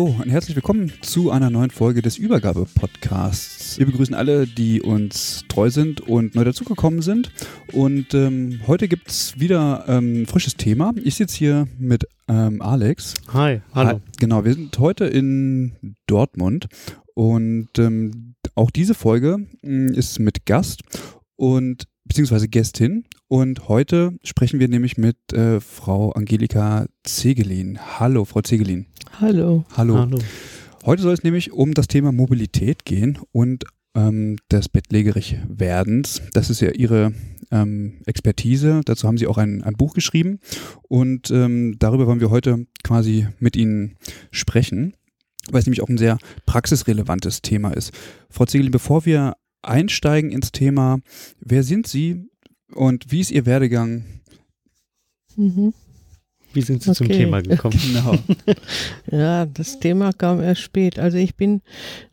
Hallo und herzlich willkommen zu einer neuen Folge des Übergabe-Podcasts. Wir begrüßen alle, die uns treu sind und neu dazugekommen sind. Und ähm, heute gibt es wieder ein ähm, frisches Thema. Ich sitze hier mit ähm, Alex. Hi, hallo. Hi, genau, wir sind heute in Dortmund und ähm, auch diese Folge mh, ist mit Gast und beziehungsweise Gästin. Und heute sprechen wir nämlich mit äh, Frau Angelika Zegelin. Hallo, Frau Zegelin. Hallo. Hallo. Hallo. Heute soll es nämlich um das Thema Mobilität gehen und ähm, des Bettlägerig-Werdens. Das ist ja Ihre ähm, Expertise. Dazu haben Sie auch ein, ein Buch geschrieben und ähm, darüber wollen wir heute quasi mit Ihnen sprechen, weil es nämlich auch ein sehr praxisrelevantes Thema ist. Frau Zegelin, bevor wir einsteigen ins Thema, wer sind Sie und wie ist Ihr Werdegang? Mhm. Wie sind Sie okay. zum Thema gekommen? genau. ja, das Thema kam erst spät. Also ich bin,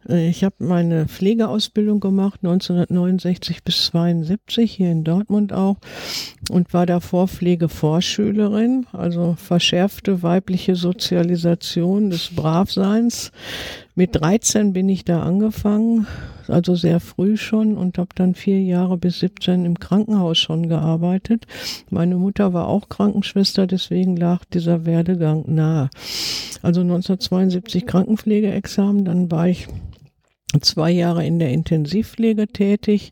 ich habe meine Pflegeausbildung gemacht, 1969 bis 72 hier in Dortmund auch und war davor Pflegevorschülerin, also verschärfte weibliche Sozialisation des Bravseins mit 13 bin ich da angefangen, also sehr früh schon und habe dann vier Jahre bis 17 im Krankenhaus schon gearbeitet. Meine Mutter war auch Krankenschwester, deswegen lag dieser Werdegang nahe. Also 1972 Krankenpflegeexamen, dann war ich zwei Jahre in der Intensivpflege tätig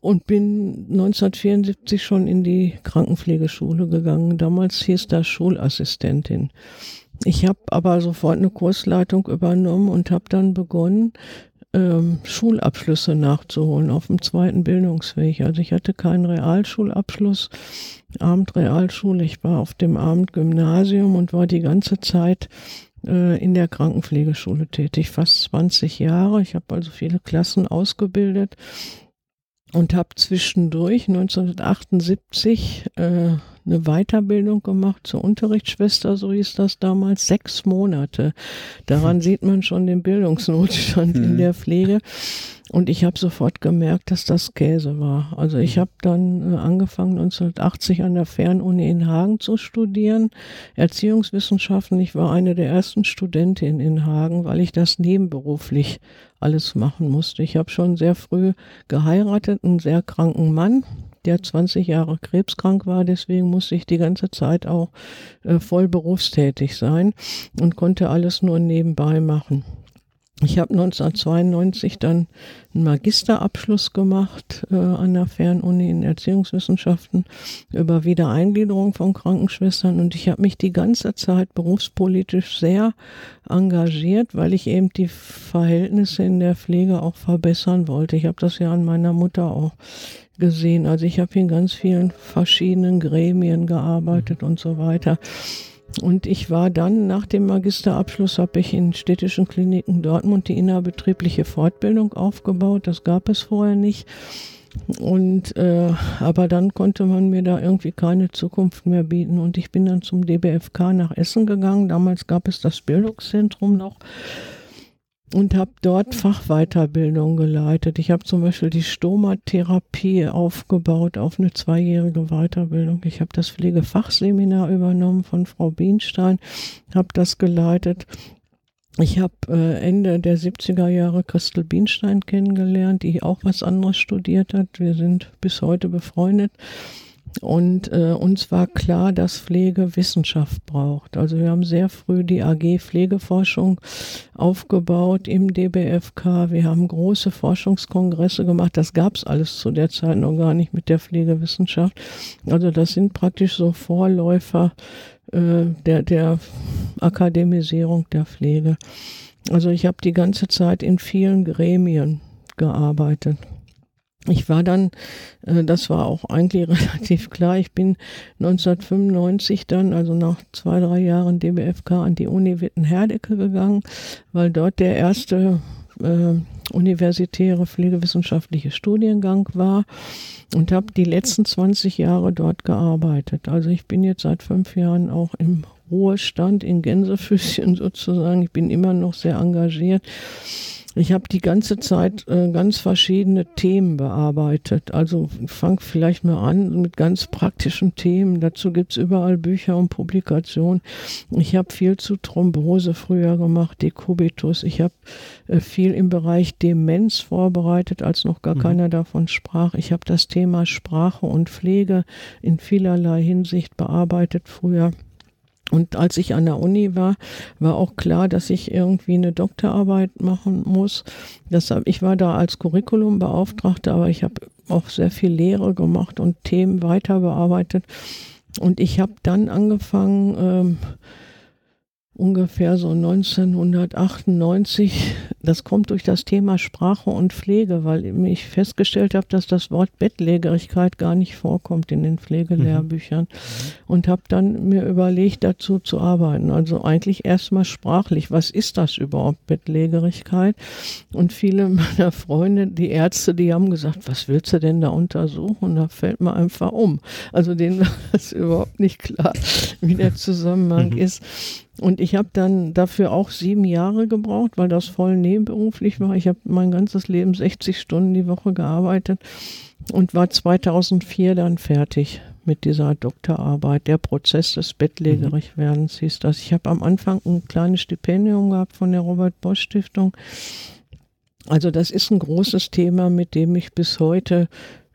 und bin 1974 schon in die Krankenpflegeschule gegangen. Damals hieß das Schulassistentin. Ich habe aber sofort eine Kursleitung übernommen und habe dann begonnen, ähm, Schulabschlüsse nachzuholen auf dem zweiten Bildungsweg. Also ich hatte keinen Realschulabschluss, Abendrealschule. Ich war auf dem Abendgymnasium und war die ganze Zeit in der Krankenpflegeschule tätig, fast 20 Jahre. Ich habe also viele Klassen ausgebildet und habe zwischendurch 1978 äh, eine Weiterbildung gemacht zur Unterrichtsschwester, so hieß das damals, sechs Monate. Daran sieht man schon den Bildungsnotstand in mhm. der Pflege. Und ich habe sofort gemerkt, dass das Käse war. Also ich habe dann äh, angefangen 1980 an der Fernuni in Hagen zu studieren, Erziehungswissenschaften. Ich war eine der ersten Studentinnen in Hagen, weil ich das nebenberuflich alles machen musste. Ich habe schon sehr früh geheiratet, einen sehr kranken Mann, der 20 Jahre krebskrank war. Deswegen musste ich die ganze Zeit auch äh, voll berufstätig sein und konnte alles nur nebenbei machen. Ich habe 1992 dann einen Magisterabschluss gemacht äh, an der Fernuni in Erziehungswissenschaften über Wiedereingliederung von Krankenschwestern und ich habe mich die ganze Zeit berufspolitisch sehr engagiert, weil ich eben die Verhältnisse in der Pflege auch verbessern wollte. Ich habe das ja an meiner Mutter auch gesehen. Also ich habe in ganz vielen verschiedenen Gremien gearbeitet und so weiter. Und ich war dann nach dem Magisterabschluss, habe ich in städtischen Kliniken Dortmund die innerbetriebliche Fortbildung aufgebaut. Das gab es vorher nicht. Und äh, aber dann konnte man mir da irgendwie keine Zukunft mehr bieten. Und ich bin dann zum DBFK nach Essen gegangen. Damals gab es das Bildungszentrum noch und habe dort Fachweiterbildung geleitet. Ich habe zum Beispiel die Stomatherapie aufgebaut auf eine zweijährige Weiterbildung. Ich habe das Pflegefachseminar übernommen von Frau Bienstein, habe das geleitet Ich habe äh, Ende der 70er Jahre Christel Bienstein kennengelernt, die auch was anderes studiert hat. Wir sind bis heute befreundet. Und äh, uns war klar, dass Pflege Wissenschaft braucht. Also wir haben sehr früh die AG Pflegeforschung aufgebaut im DBFK. Wir haben große Forschungskongresse gemacht. Das gab es alles zu der Zeit noch gar nicht mit der Pflegewissenschaft. Also das sind praktisch so Vorläufer äh, der, der Akademisierung der Pflege. Also ich habe die ganze Zeit in vielen Gremien gearbeitet. Ich war dann, äh, das war auch eigentlich relativ klar, ich bin 1995 dann, also nach zwei, drei Jahren DBFK an die Uni Witten-Herdecke gegangen, weil dort der erste äh, universitäre pflegewissenschaftliche Studiengang war und habe die letzten 20 Jahre dort gearbeitet. Also ich bin jetzt seit fünf Jahren auch im Ruhestand in Gänsefüßchen sozusagen. Ich bin immer noch sehr engagiert ich habe die ganze Zeit äh, ganz verschiedene Themen bearbeitet. Also fang vielleicht mal an mit ganz praktischen Themen. Dazu gibt's überall Bücher und Publikationen. Ich habe viel zu Thrombose früher gemacht, Dekubitus. Ich habe äh, viel im Bereich Demenz vorbereitet, als noch gar mhm. keiner davon sprach. Ich habe das Thema Sprache und Pflege in vielerlei Hinsicht bearbeitet früher. Und als ich an der Uni war, war auch klar, dass ich irgendwie eine Doktorarbeit machen muss. Deshalb, ich war da als Curriculumbeauftragte, aber ich habe auch sehr viel Lehre gemacht und Themen weiter bearbeitet. Und ich habe dann angefangen, ähm, ungefähr so 1998. Das kommt durch das Thema Sprache und Pflege, weil ich festgestellt habe, dass das Wort Bettlägerigkeit gar nicht vorkommt in den Pflegelehrbüchern mhm. und habe dann mir überlegt, dazu zu arbeiten. Also eigentlich erstmal sprachlich. Was ist das überhaupt, Bettlägerigkeit? Und viele meiner Freunde, die Ärzte, die haben gesagt, was willst du denn da untersuchen? Da fällt mir einfach um. Also denen war es überhaupt nicht klar, wie der Zusammenhang mhm. ist. Und ich habe dann dafür auch sieben Jahre gebraucht, weil das voll nebenberuflich war. Ich habe mein ganzes Leben 60 Stunden die Woche gearbeitet und war 2004 dann fertig mit dieser Doktorarbeit. Der Prozess des Bettlägerigwerdens hieß das. Ich habe am Anfang ein kleines Stipendium gehabt von der Robert Bosch Stiftung. Also das ist ein großes Thema, mit dem ich bis heute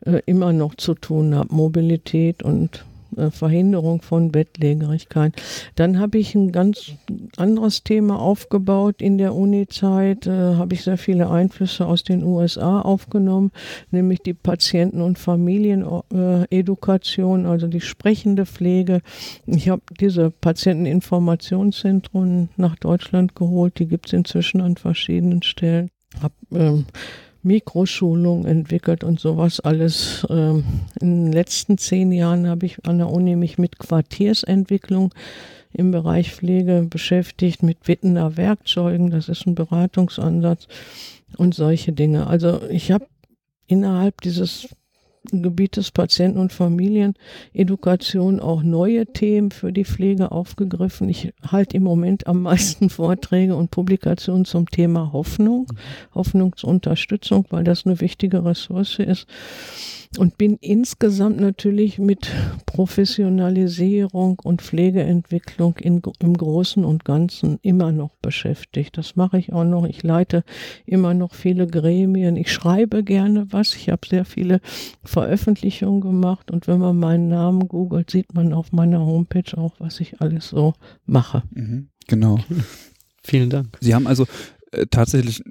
äh, immer noch zu tun habe. Mobilität und äh, Verhinderung von Bettlägerigkeit. Dann habe ich ein ganz anderes Thema aufgebaut in der Uni-Zeit, äh, habe ich sehr viele Einflüsse aus den USA aufgenommen, nämlich die Patienten- und Familienedukation, also die sprechende Pflege. Ich habe diese Patienteninformationszentren nach Deutschland geholt, die gibt es inzwischen an verschiedenen Stellen. Hab, ähm, Mikroschulung entwickelt und sowas alles. Ähm, in den letzten zehn Jahren habe ich an der Uni mich mit Quartiersentwicklung im Bereich Pflege beschäftigt, mit Wittener Werkzeugen, das ist ein Beratungsansatz und solche Dinge. Also ich habe innerhalb dieses Gebiet des Patienten- und Familienedukation auch neue Themen für die Pflege aufgegriffen. Ich halte im Moment am meisten Vorträge und Publikationen zum Thema Hoffnung, Hoffnungsunterstützung, weil das eine wichtige Ressource ist und bin insgesamt natürlich mit Professionalisierung und Pflegeentwicklung in, im Großen und Ganzen immer noch beschäftigt. Das mache ich auch noch. Ich leite immer noch viele Gremien. Ich schreibe gerne was. Ich habe sehr viele Veröffentlichungen gemacht und wenn man meinen Namen googelt, sieht man auf meiner Homepage auch, was ich alles so mache. Mhm, genau. Vielen Dank. Sie haben also äh, tatsächlich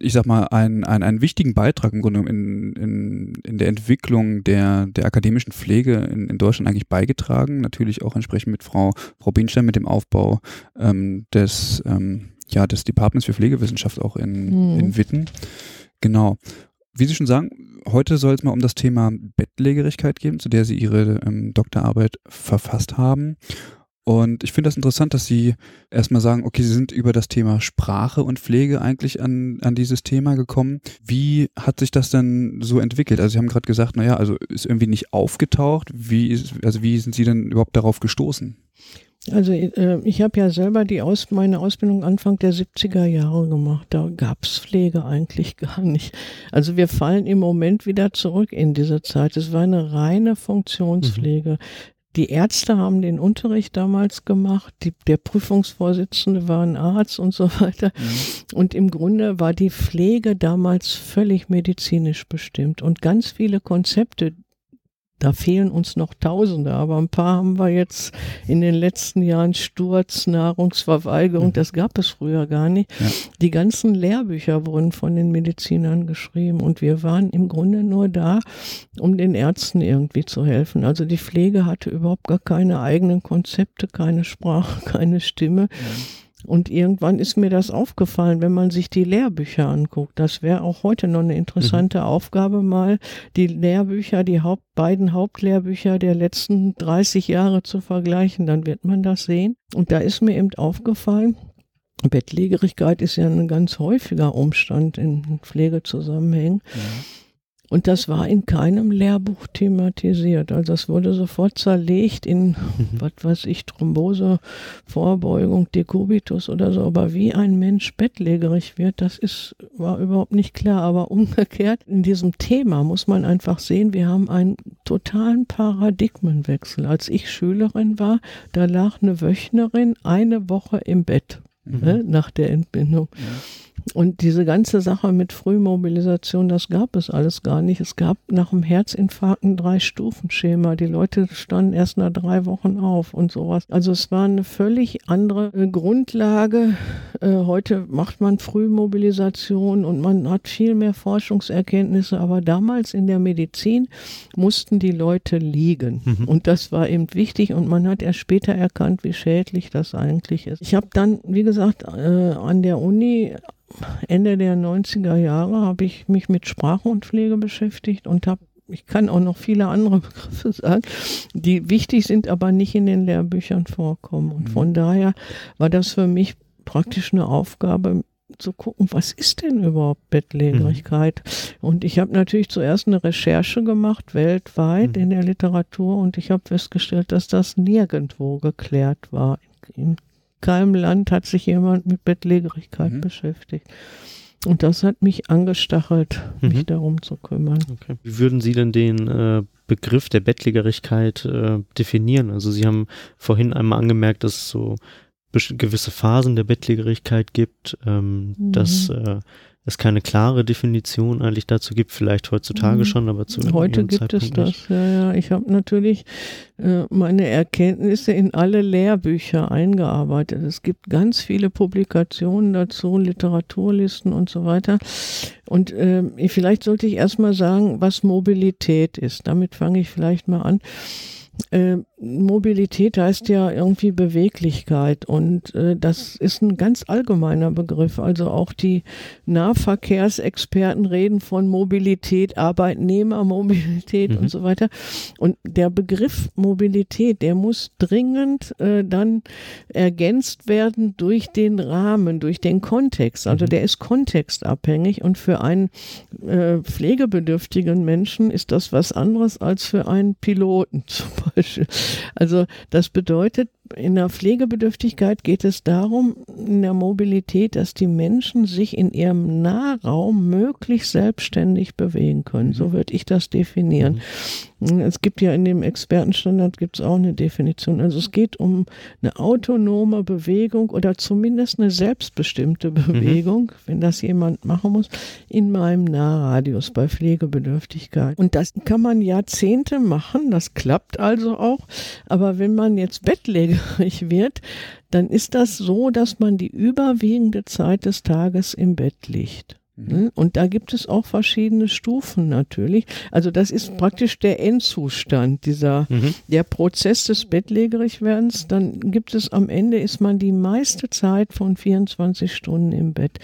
ich sag mal, einen, einen, einen wichtigen Beitrag im Grunde in, in, in der Entwicklung der, der akademischen Pflege in, in Deutschland eigentlich beigetragen. Natürlich auch entsprechend mit Frau, Frau Bienstein mit dem Aufbau ähm, des, ähm, ja, des Departments für Pflegewissenschaft auch in, mhm. in Witten. Genau. Wie Sie schon sagen, heute soll es mal um das Thema Bettlägerigkeit gehen, zu der Sie Ihre ähm, Doktorarbeit verfasst haben. Und ich finde das interessant, dass Sie erstmal sagen, okay, Sie sind über das Thema Sprache und Pflege eigentlich an, an dieses Thema gekommen. Wie hat sich das denn so entwickelt? Also Sie haben gerade gesagt, naja, also ist irgendwie nicht aufgetaucht. Wie ist, also wie sind Sie denn überhaupt darauf gestoßen? Also äh, ich habe ja selber die Aus meine Ausbildung Anfang der 70er Jahre gemacht. Da gab es Pflege eigentlich gar nicht. Also wir fallen im Moment wieder zurück in diese Zeit. Es war eine reine Funktionspflege. Mhm die Ärzte haben den Unterricht damals gemacht, die, der Prüfungsvorsitzende war ein Arzt und so weiter. Mhm. Und im Grunde war die Pflege damals völlig medizinisch bestimmt. Und ganz viele Konzepte, da fehlen uns noch Tausende, aber ein paar haben wir jetzt in den letzten Jahren Sturz, Nahrungsverweigerung, mhm. das gab es früher gar nicht. Ja. Die ganzen Lehrbücher wurden von den Medizinern geschrieben und wir waren im Grunde nur da, um den Ärzten irgendwie zu helfen. Also die Pflege hatte überhaupt gar keine eigenen Konzepte, keine Sprache, keine Stimme. Mhm und irgendwann ist mir das aufgefallen, wenn man sich die Lehrbücher anguckt. Das wäre auch heute noch eine interessante mhm. Aufgabe, mal die Lehrbücher, die Haupt, beiden Hauptlehrbücher der letzten 30 Jahre zu vergleichen. Dann wird man das sehen. Und da ist mir eben aufgefallen, Bettlägerigkeit ist ja ein ganz häufiger Umstand in Pflegezusammenhängen. Ja. Und das war in keinem Lehrbuch thematisiert. Also das wurde sofort zerlegt in, mhm. was weiß ich, Thrombose, Vorbeugung, Dekubitus oder so. Aber wie ein Mensch bettlägerig wird, das ist, war überhaupt nicht klar. Aber umgekehrt, in diesem Thema muss man einfach sehen, wir haben einen totalen Paradigmenwechsel. Als ich Schülerin war, da lag eine Wöchnerin eine Woche im Bett mhm. ne, nach der Entbindung. Ja. Und diese ganze Sache mit Frühmobilisation, das gab es alles gar nicht. Es gab nach dem Herzinfarkt ein Drei-Stufen-Schema. Die Leute standen erst nach drei Wochen auf und sowas. Also es war eine völlig andere äh, Grundlage. Äh, heute macht man Frühmobilisation und man hat viel mehr Forschungserkenntnisse. Aber damals in der Medizin mussten die Leute liegen. Mhm. Und das war eben wichtig. Und man hat erst später erkannt, wie schädlich das eigentlich ist. Ich habe dann, wie gesagt, äh, an der Uni Ende der 90er Jahre habe ich mich mit Sprache und Pflege beschäftigt und habe ich kann auch noch viele andere Begriffe sagen, die wichtig sind, aber nicht in den Lehrbüchern vorkommen. Und mhm. von daher war das für mich praktisch eine Aufgabe, zu gucken, was ist denn überhaupt Bettlägerigkeit? Mhm. Und ich habe natürlich zuerst eine Recherche gemacht, weltweit mhm. in der Literatur, und ich habe festgestellt, dass das nirgendwo geklärt war. In keinem Land hat sich jemand mit Bettlägerigkeit mhm. beschäftigt. Und das hat mich angestachelt, mich mhm. darum zu kümmern. Okay. Wie würden Sie denn den äh, Begriff der Bettlägerigkeit äh, definieren? Also Sie haben vorhin einmal angemerkt, dass es so gewisse Phasen der Bettlägerigkeit gibt, ähm, mhm. dass äh, es keine klare Definition eigentlich dazu gibt, vielleicht heutzutage mhm. schon, aber zu Heute gibt Zeitpunkt es das, nicht. ja, ja. Ich habe natürlich äh, meine Erkenntnisse in alle Lehrbücher eingearbeitet. Es gibt ganz viele Publikationen dazu, Literaturlisten und so weiter. Und äh, vielleicht sollte ich erstmal sagen, was Mobilität ist. Damit fange ich vielleicht mal an. Äh, Mobilität heißt ja irgendwie Beweglichkeit und äh, das ist ein ganz allgemeiner Begriff. Also auch die Nahverkehrsexperten reden von Mobilität, Arbeitnehmermobilität mhm. und so weiter. Und der Begriff Mobilität, der muss dringend äh, dann ergänzt werden durch den Rahmen, durch den Kontext. Also mhm. der ist kontextabhängig und für einen äh, pflegebedürftigen Menschen ist das was anderes als für einen Piloten zum Beispiel. Also das bedeutet, in der Pflegebedürftigkeit geht es darum, in der Mobilität, dass die Menschen sich in ihrem Nahraum möglichst selbstständig bewegen können. So mhm. würde ich das definieren. Mhm. Es gibt ja in dem Expertenstandard gibt es auch eine Definition. Also es geht um eine autonome Bewegung oder zumindest eine selbstbestimmte mhm. Bewegung, mhm. wenn das jemand machen muss, in meinem Nahradius bei Pflegebedürftigkeit. Und das kann man Jahrzehnte machen, das klappt also auch. Aber wenn man jetzt Bettläger hellhörig wird, dann ist das so, dass man die überwiegende Zeit des Tages im Bett liegt. Mhm. Ne? Und da gibt es auch verschiedene Stufen natürlich. Also das ist praktisch der Endzustand, dieser, mhm. der Prozess des Bettlägerigwerdens. Dann gibt es am Ende, ist man die meiste Zeit von 24 Stunden im Bett.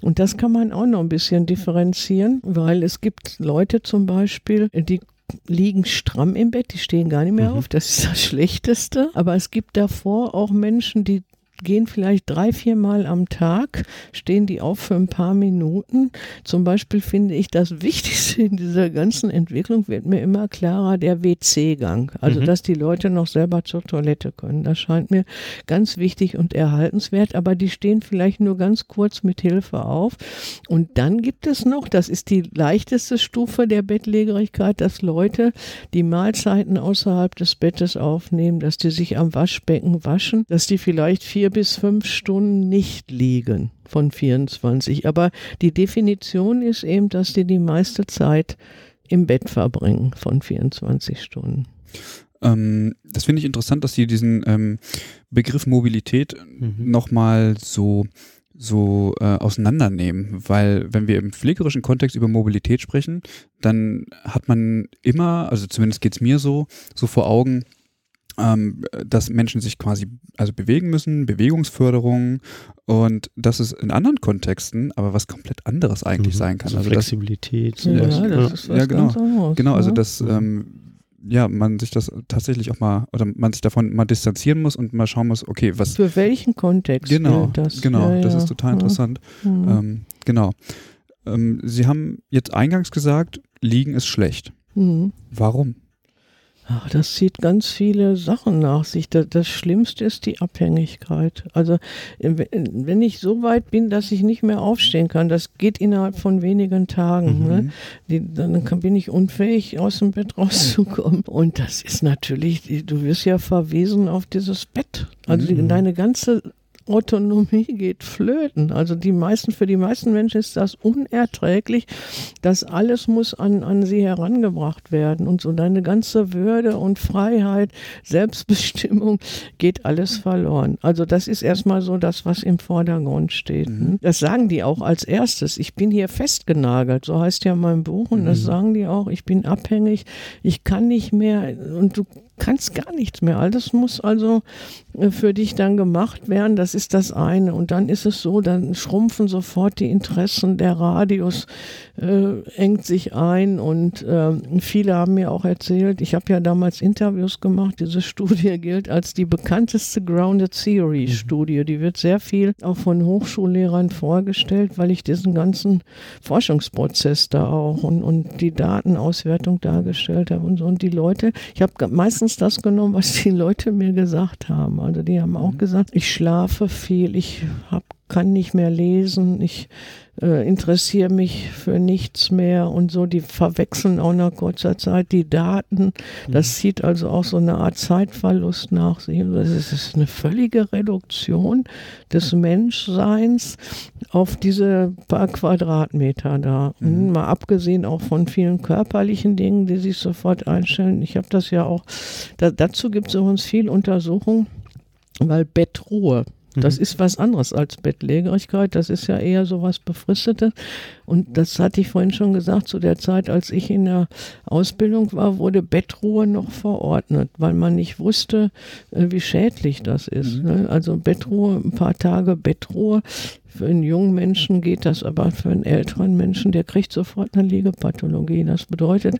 Und das kann man auch noch ein bisschen differenzieren, weil es gibt Leute zum Beispiel, die liegen stramm im Bett, die stehen gar nicht mehr mhm. auf. Das ist das Schlechteste. Aber es gibt davor auch Menschen, die gehen vielleicht drei, vier Mal am Tag, stehen die auf für ein paar Minuten. Zum Beispiel finde ich das Wichtigste in dieser ganzen Entwicklung wird mir immer klarer der WC-Gang. Also, mhm. dass die Leute noch selber zur Toilette können. Das scheint mir ganz wichtig und erhaltenswert, aber die stehen vielleicht nur ganz kurz mit Hilfe auf. Und dann gibt es noch, das ist die leichteste Stufe der Bettlägerigkeit, dass Leute die Mahlzeiten außerhalb des Bettes aufnehmen, dass die sich am Waschbecken waschen, dass die vielleicht vier bis fünf Stunden nicht liegen von 24. Aber die Definition ist eben, dass die die meiste Zeit im Bett verbringen von 24 Stunden. Ähm, das finde ich interessant, dass Sie diesen ähm, Begriff Mobilität mhm. nochmal so so äh, auseinandernehmen, weil wenn wir im pflegerischen Kontext über Mobilität sprechen, dann hat man immer, also zumindest geht es mir so, so vor Augen, ähm, dass Menschen sich quasi also bewegen müssen, Bewegungsförderung und das ist in anderen Kontexten aber was komplett anderes eigentlich mhm. sein kann. Also, also Flexibilität. Das, ja, das ist was ja, genau, ganz anderes. Genau, also das ähm, ja, man sich das tatsächlich auch mal oder man sich davon mal distanzieren muss und mal schauen muss, okay, was. Für welchen Kontext genau, das? Genau, ja, das ist total interessant. Mhm. Ähm, genau. Ähm, Sie haben jetzt eingangs gesagt, Liegen ist schlecht. Mhm. Warum? Ach, das zieht ganz viele Sachen nach sich. Das, das, Schlimmste ist die Abhängigkeit. Also wenn ich so weit bin, dass ich nicht mehr aufstehen kann, das geht innerhalb von wenigen Tagen. Mhm. Ne? Die, dann bin ich unfähig, aus dem Bett rauszukommen. Und das ist natürlich, du wirst ja verwiesen auf dieses Bett. Also mhm. deine ganze Autonomie geht flöten. Also die meisten, für die meisten Menschen ist das unerträglich. Das alles muss an, an sie herangebracht werden. Und so deine ganze Würde und Freiheit, Selbstbestimmung geht alles verloren. Also das ist erstmal so das, was im Vordergrund steht. Mhm. Das sagen die auch als erstes. Ich bin hier festgenagelt. So heißt ja mein Buch. Und das mhm. sagen die auch. Ich bin abhängig. Ich kann nicht mehr. Und du kannst gar nichts mehr. Alles muss also äh, für dich dann gemacht werden. Das ist das eine. Und dann ist es so, dann schrumpfen sofort die Interessen. Der Radius äh, engt sich ein. Und äh, viele haben mir auch erzählt, ich habe ja damals Interviews gemacht. Diese Studie gilt als die bekannteste Grounded Theory Studie. Die wird sehr viel auch von Hochschullehrern vorgestellt, weil ich diesen ganzen Forschungsprozess da auch und, und die Datenauswertung dargestellt habe und so. Und die Leute, ich habe meistens meistens das genommen, was die Leute mir gesagt haben. Also die haben auch mhm. gesagt, ich schlafe viel, ich hab, kann nicht mehr lesen, ich äh, interessiere mich für nichts mehr und so. Die verwechseln auch nach kurzer Zeit die Daten. Das mhm. zieht also auch so eine Art Zeitverlust nach sich. Das ist eine völlige Reduktion des Menschseins auf diese paar Quadratmeter da. Mhm. Mal abgesehen auch von vielen körperlichen Dingen, die sich sofort einstellen. Ich habe das ja auch, da, dazu gibt es übrigens viel Untersuchung, weil Bettruhe das mhm. ist was anderes als Bettlägerigkeit. Das ist ja eher so was Befristetes. Und das hatte ich vorhin schon gesagt, zu der Zeit, als ich in der Ausbildung war, wurde Bettruhe noch verordnet, weil man nicht wusste, äh, wie schädlich das ist. Mhm. Ne? Also Bettruhe, ein paar Tage Bettruhe. Für einen jungen Menschen geht das, aber für einen älteren Menschen, der kriegt sofort eine Liegepathologie. Das bedeutet,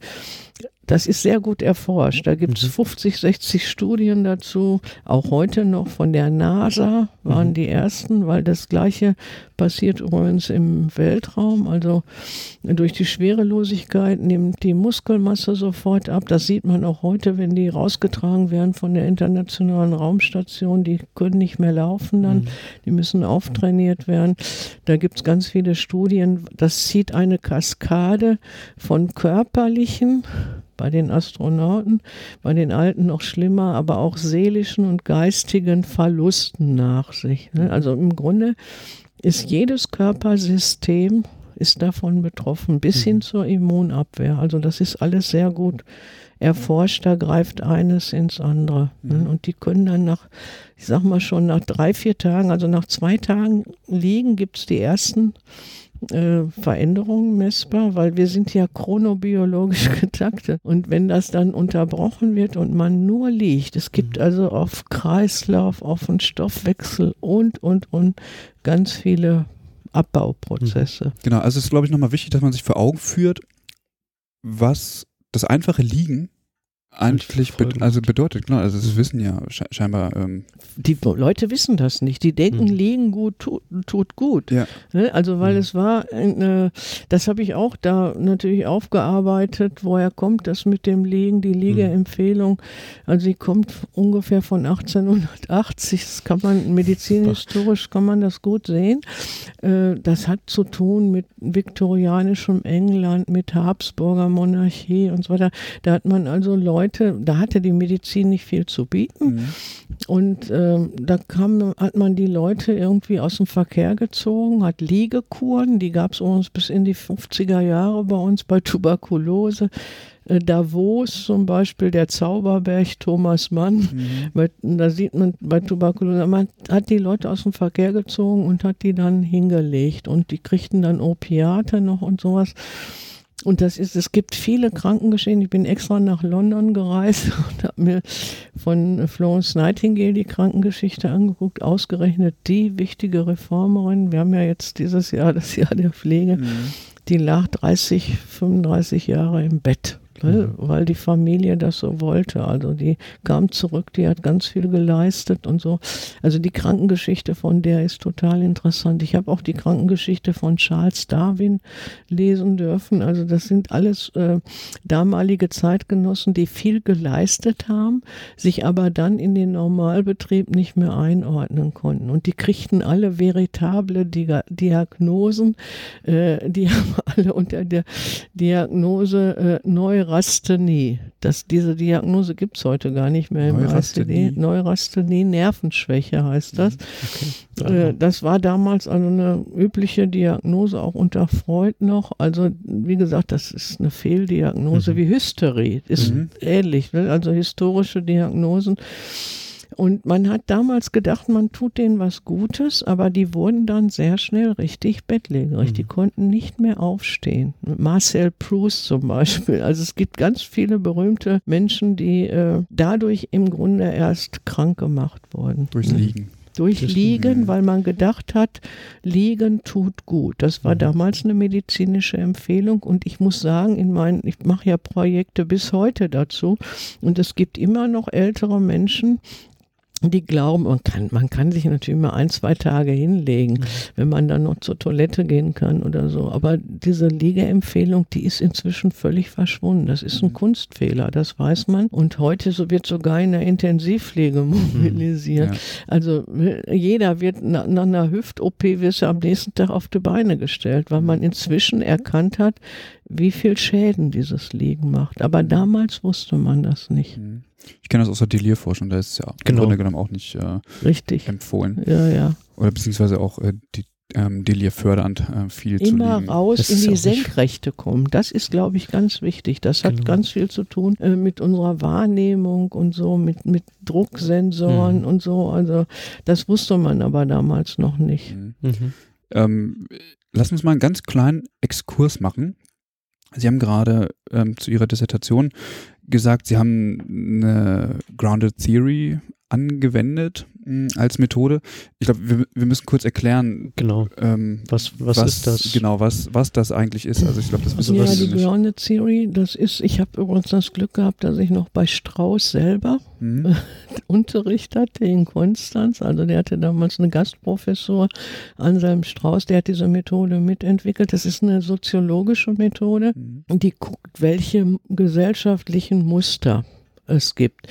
das ist sehr gut erforscht. Da gibt es 50, 60 Studien dazu. Auch heute noch von der NASA waren mhm. die ersten, weil das Gleiche passiert übrigens im Weltraum. Also durch die Schwerelosigkeit nimmt die Muskelmasse sofort ab. Das sieht man auch heute, wenn die rausgetragen werden von der internationalen Raumstation. Die können nicht mehr laufen dann. Mhm. Die müssen auftrainiert werden. Da gibt es ganz viele Studien. Das zieht eine Kaskade von körperlichen bei den Astronauten, bei den Alten noch schlimmer, aber auch seelischen und geistigen Verlusten nach sich. Ne? Also im Grunde ist jedes Körpersystem ist davon betroffen, bis hin mhm. zur Immunabwehr. Also das ist alles sehr gut erforscht, da greift eines ins andere. Ne? Mhm. Und die können dann nach, ich sag mal schon nach drei, vier Tagen, also nach zwei Tagen liegen, gibt es die ersten äh, Veränderungen messbar, weil wir sind ja chronobiologisch getaktet. Und wenn das dann unterbrochen wird und man nur liegt, es gibt mhm. also auf Kreislauf, auf den Stoffwechsel und, und, und ganz viele Abbauprozesse. Mhm. Genau, also es ist, glaube ich, nochmal wichtig, dass man sich vor Augen führt, was das einfache Liegen eigentlich be also bedeutet, genau, also das wissen ja scheinbar. Ähm die Leute wissen das nicht. Die denken, mhm. liegen gut tut, tut gut. Ja. Ne? Also weil mhm. es war, äh, das habe ich auch da natürlich aufgearbeitet, woher kommt das mit dem Liegen, die Liegeempfehlung. Also sie kommt ungefähr von 1880, das kann man medizinhistorisch kann man das gut sehen. Äh, das hat zu tun mit viktorianischem England, mit Habsburger Monarchie und so weiter. Da hat man also Leute Leute, da hatte die Medizin nicht viel zu bieten. Mhm. Und äh, da kam, hat man die Leute irgendwie aus dem Verkehr gezogen, hat Liegekuren, die gab es uns bis in die 50er Jahre bei uns bei Tuberkulose. Äh, Davos zum Beispiel, der Zauberberg Thomas Mann, mhm. da sieht man bei Tuberkulose, man hat die Leute aus dem Verkehr gezogen und hat die dann hingelegt und die kriegten dann Opiate noch und sowas. Und das ist, es gibt viele Krankengeschehen. Ich bin extra nach London gereist und habe mir von Florence Nightingale die Krankengeschichte angeguckt, ausgerechnet die wichtige Reformerin. Wir haben ja jetzt dieses Jahr das Jahr der Pflege. Mhm. Die lag 30, 35 Jahre im Bett? Mhm. weil die Familie das so wollte. Also die kam zurück, die hat ganz viel geleistet und so. Also die Krankengeschichte von der ist total interessant. Ich habe auch die Krankengeschichte von Charles Darwin lesen dürfen. Also das sind alles äh, damalige Zeitgenossen, die viel geleistet haben, sich aber dann in den Normalbetrieb nicht mehr einordnen konnten. Und die kriegten alle veritable Diagnosen. Äh, die haben alle unter der Diagnose äh, Neuralgie Neurasthenie. Das, diese Diagnose gibt es heute gar nicht mehr im Neurasthenie. Neurasthenie, Nervenschwäche heißt das. Mhm, okay. Äh, das war damals also eine übliche Diagnose, auch unter Freud noch. Also, wie gesagt, das ist eine Fehldiagnose mhm. wie Hysterie. Ist mhm. ähnlich, ne? also historische Diagnosen. Und man hat damals gedacht, man tut denen was Gutes, aber die wurden dann sehr schnell richtig bettlägerig. Mhm. Die konnten nicht mehr aufstehen. Marcel Proust zum Beispiel. Also es gibt ganz viele berühmte Menschen, die äh, dadurch im Grunde erst krank gemacht wurden. Durchs mhm. Liegen. Durch Liegen, weil man gedacht hat, Liegen tut gut. Das war mhm. damals eine medizinische Empfehlung und ich muss sagen, in meinen, ich mache ja Projekte bis heute dazu und es gibt immer noch ältere Menschen, die glauben, man kann, man kann sich natürlich mal ein, zwei Tage hinlegen, mhm. wenn man dann noch zur Toilette gehen kann oder so. Aber diese Liegeempfehlung, die ist inzwischen völlig verschwunden. Das ist ein mhm. Kunstfehler, das weiß man. Und heute so wird sogar in der Intensivpflege mhm. mobilisiert. Ja. Also jeder wird nach, nach einer Hüft-OP wirst du am nächsten Tag auf die Beine gestellt, weil man inzwischen erkannt hat, wie viel Schäden dieses Liegen macht. Aber damals wusste man das nicht. Ich kenne das aus der Delirforschung, da ist es ja genau. im Grunde genommen auch nicht äh, Richtig. empfohlen. Ja, ja. Oder beziehungsweise auch äh, die ähm, Delir fördernd äh, viel Immer zu Immer raus das in die Senkrechte kommen. Das ist, glaube ich, ganz wichtig. Das hat genau. ganz viel zu tun äh, mit unserer Wahrnehmung und so, mit, mit Drucksensoren mhm. und so. Also das wusste man aber damals noch nicht. Mhm. Mhm. Ähm, lass uns mal einen ganz kleinen Exkurs machen. Sie haben gerade ähm, zu Ihrer Dissertation gesagt, Sie haben eine Grounded Theory angewendet mh, als Methode. Ich glaube, wir, wir, müssen kurz erklären, genau. Ähm, was, was, was, ist das? Genau, was, was das eigentlich ist. Also ich glaube, das wissen Ja, die nicht. Grounded Theory, das ist, ich habe übrigens das Glück gehabt, dass ich noch bei Strauß selber mhm. Unterricht hatte in Konstanz. Also der hatte damals eine Gastprofessor Anselm Strauß, der hat diese Methode mitentwickelt. Das ist eine soziologische Methode, mhm. die guckt, welche gesellschaftlichen Muster es gibt.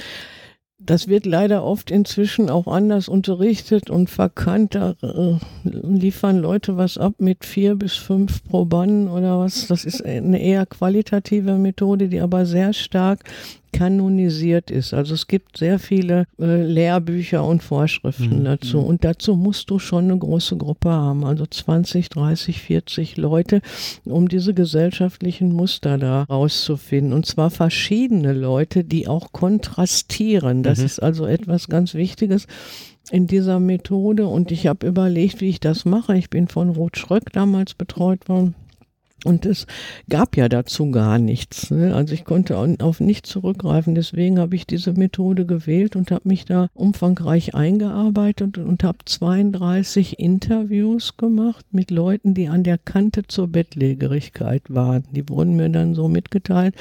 Das wird leider oft inzwischen auch anders unterrichtet und verkannt. Da äh, liefern Leute was ab mit vier bis fünf Probanden oder was. Das ist eine eher qualitative Methode, die aber sehr stark kanonisiert ist. Also es gibt sehr viele äh, Lehrbücher und Vorschriften mhm. dazu. Mhm. Und dazu musst du schon eine große Gruppe haben, also 20, 30, 40 Leute, um diese gesellschaftlichen Muster da rauszufinden. Und zwar verschiedene Leute, die auch kontrastieren. Das mhm. ist also etwas ganz Wichtiges in dieser Methode und ich habe überlegt, wie ich das mache. Ich bin von Ruth Schröck damals betreut worden Und es gab ja dazu gar nichts. Ne? Also ich konnte auf nichts zurückgreifen. Deswegen habe ich diese Methode gewählt und habe mich da umfangreich eingearbeitet und habe 32 Interviews gemacht mit Leuten, die an der Kante zur Bettlägerigkeit waren. Die wurden mir dann so mitgeteilt.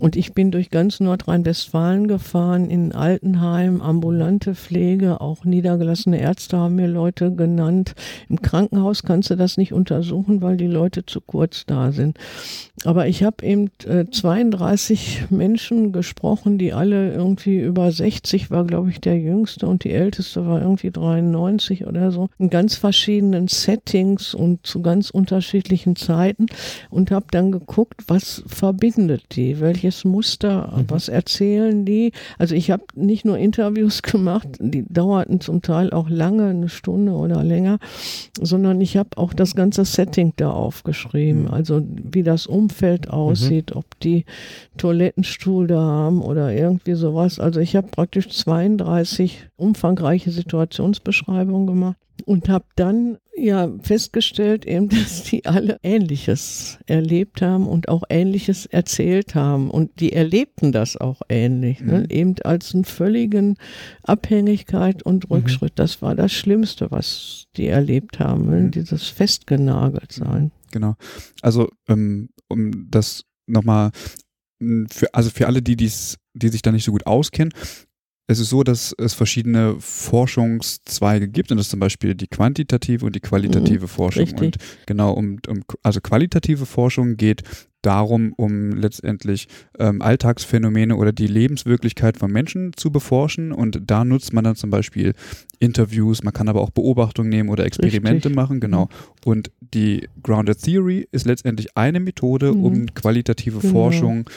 Und ich bin durch ganz Nordrhein-Westfalen gefahren, in Altenheim, ambulante Pflege, auch niedergelassene Ärzte haben mir Leute genannt. Im Krankenhaus kannst du das nicht untersuchen, weil die Leute zu kurz da sind. Aber ich habe eben äh, 32 Menschen gesprochen, die alle irgendwie über 60 war, glaube ich, der jüngste und die älteste war irgendwie 93 oder so, in ganz verschiedenen Settings und zu ganz unterschiedlichen Zeiten und habe dann geguckt, was verbindet die, welches Muster, mhm. was erzählen die. Also ich habe nicht nur Interviews gemacht, die dauerten zum Teil auch lange, eine Stunde oder länger, sondern ich habe auch das ganze Setting da aufgeschrieben. Also wie das Umfeld mhm. aussieht, mhm. ob die Toilettenstuhl da haben oder irgendwie sowas. Also ich habe praktisch 32 umfangreiche Situationsbeschreibungen gemacht und habe dann ja festgestellt, eben, dass die alle Ähnliches erlebt haben und auch Ähnliches erzählt haben. Und die erlebten das auch ähnlich, ne? mhm. eben als eine völligen Abhängigkeit und mhm. Rückschritt. Mhm. Das war das Schlimmste, was die erlebt haben, ne? mhm. dieses festgenagelt sein. Genau. Also ähm, um das nochmal für, also für alle, die dies, die sich da nicht so gut auskennen, es ist so, dass es verschiedene Forschungszweige gibt und das ist zum Beispiel die quantitative und die qualitative mhm, Forschung. Richtig. Und genau um, um, also qualitative Forschung geht darum, um letztendlich ähm, Alltagsphänomene oder die Lebenswirklichkeit von Menschen zu beforschen. Und da nutzt man dann zum Beispiel Interviews, man kann aber auch Beobachtungen nehmen oder Experimente Richtig. machen, genau. Mhm. Und die Grounded Theory ist letztendlich eine Methode, mhm. um qualitative genau. Forschung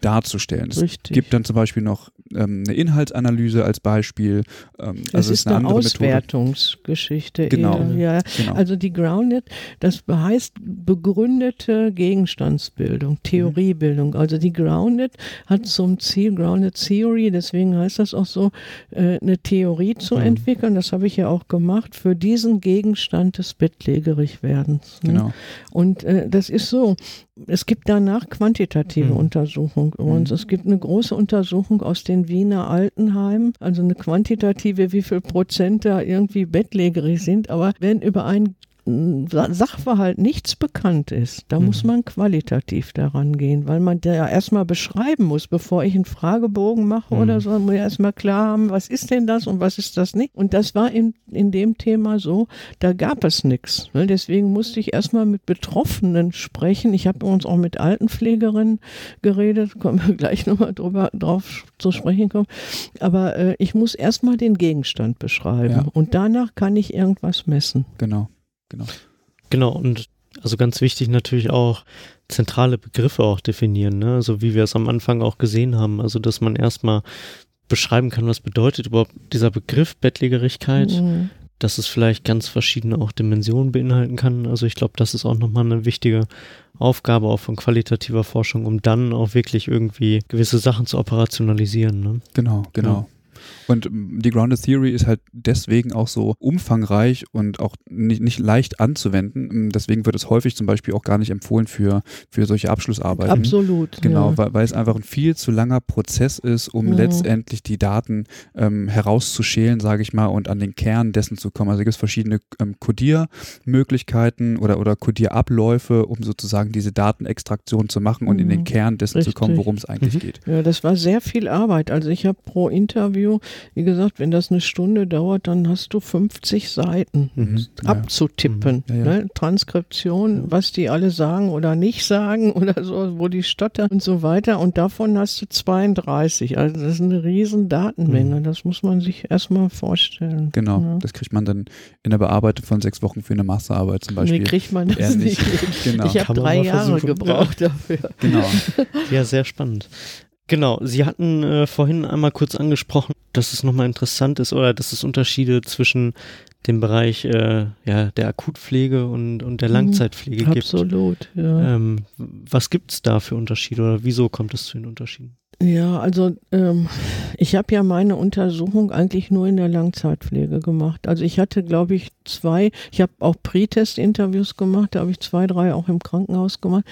darzustellen. Es Richtig. gibt dann zum Beispiel noch ähm, eine Inhaltsanalyse als Beispiel. Ähm, das also ist, ist eine, eine Auswertungsgeschichte. Genau. Ja. genau. Also die Grounded, das heißt begründete Gegenstandsbildung, Theoriebildung. Also die Grounded hat zum Ziel, Grounded Theory, deswegen heißt das auch so, äh, eine Theorie zu mhm. entwickeln. Das habe ich ja auch gemacht für diesen Gegenstand des Bettlägerigwerdens. Ne? Genau. Und äh, das ist so, es gibt danach quantitative mhm. Untersuchungen. Und mhm. es gibt eine große Untersuchung aus den Wiener Altenheimen, also eine quantitative, wie viel Prozent da irgendwie bettlägerig sind. Aber wenn über ein Sachverhalt nichts bekannt ist, da mhm. muss man qualitativ daran gehen, weil man ja erstmal beschreiben muss, bevor ich einen Fragebogen mache mhm. oder so, muss ich erstmal klar haben, was ist denn das und was ist das nicht. Und das war in, in dem Thema so, da gab es nichts. Ne? Deswegen musste ich erstmal mit Betroffenen sprechen. Ich habe uns auch mit Altenpflegerinnen geredet, kommen wir gleich nochmal drüber drauf zu sprechen kommen. Aber äh, ich muss erstmal den Gegenstand beschreiben ja. und danach kann ich irgendwas messen. Genau. Genau. Genau, und also ganz wichtig natürlich auch zentrale Begriffe auch definieren, ne? Also wie wir es am Anfang auch gesehen haben, also dass man erstmal beschreiben kann, was bedeutet überhaupt dieser Begriff Bettlägerigkeit, mhm. dass es vielleicht ganz verschiedene auch Dimensionen beinhalten kann. Also ich glaube, das ist auch nochmal eine wichtige Aufgabe auch von qualitativer Forschung, um dann auch wirklich irgendwie gewisse Sachen zu operationalisieren. Ne? Genau, genau. Ja. Und die Grounded Theory ist halt deswegen auch so umfangreich und auch nicht, nicht leicht anzuwenden. Deswegen wird es häufig zum Beispiel auch gar nicht empfohlen für, für solche Abschlussarbeiten. Absolut. Genau, ja. weil, weil es einfach ein viel zu langer Prozess ist, um ja. letztendlich die Daten ähm, herauszuschälen, sage ich mal, und an den Kern dessen zu kommen. Also gibt es verschiedene ähm, Codiermöglichkeiten oder, oder Codierabläufe, um sozusagen diese Datenextraktion zu machen und mhm. in den mhm. Kern dessen Richtig. zu kommen, worum es eigentlich mhm. geht. Ja, das war sehr viel Arbeit. Also ich habe pro Interview wie gesagt, wenn das eine Stunde dauert, dann hast du 50 Seiten mhm. abzutippen. Mhm. Ja, ja. Ne? Transkription, was die alle sagen oder nicht sagen oder so, wo die stottern und so weiter. Und davon hast du 32. Also das ist eine riesen Datenmenge. Mhm. Das muss man sich erstmal vorstellen. Genau, ja. das kriegt man dann in der Bearbeitung von sechs Wochen für eine Masterarbeit zum Beispiel. Wie kriegt man das nicht? genau. Ich habe drei Jahre gebraucht dafür. Genau. Ja, sehr spannend. Genau, Sie hatten äh, vorhin einmal kurz angesprochen, dass es nochmal interessant ist oder dass es Unterschiede zwischen dem Bereich äh, ja, der Akutpflege und, und der mhm. Langzeitpflege mhm, gibt. Absolut, ja. Ähm, was gibt es da für Unterschiede oder wieso kommt es zu den Unterschieden? Ja, also ähm, ich habe ja meine Untersuchung eigentlich nur in der Langzeitpflege gemacht. Also ich hatte, glaube ich, zwei, ich habe auch Pre-Test-Interviews gemacht, da habe ich zwei, drei auch im Krankenhaus gemacht.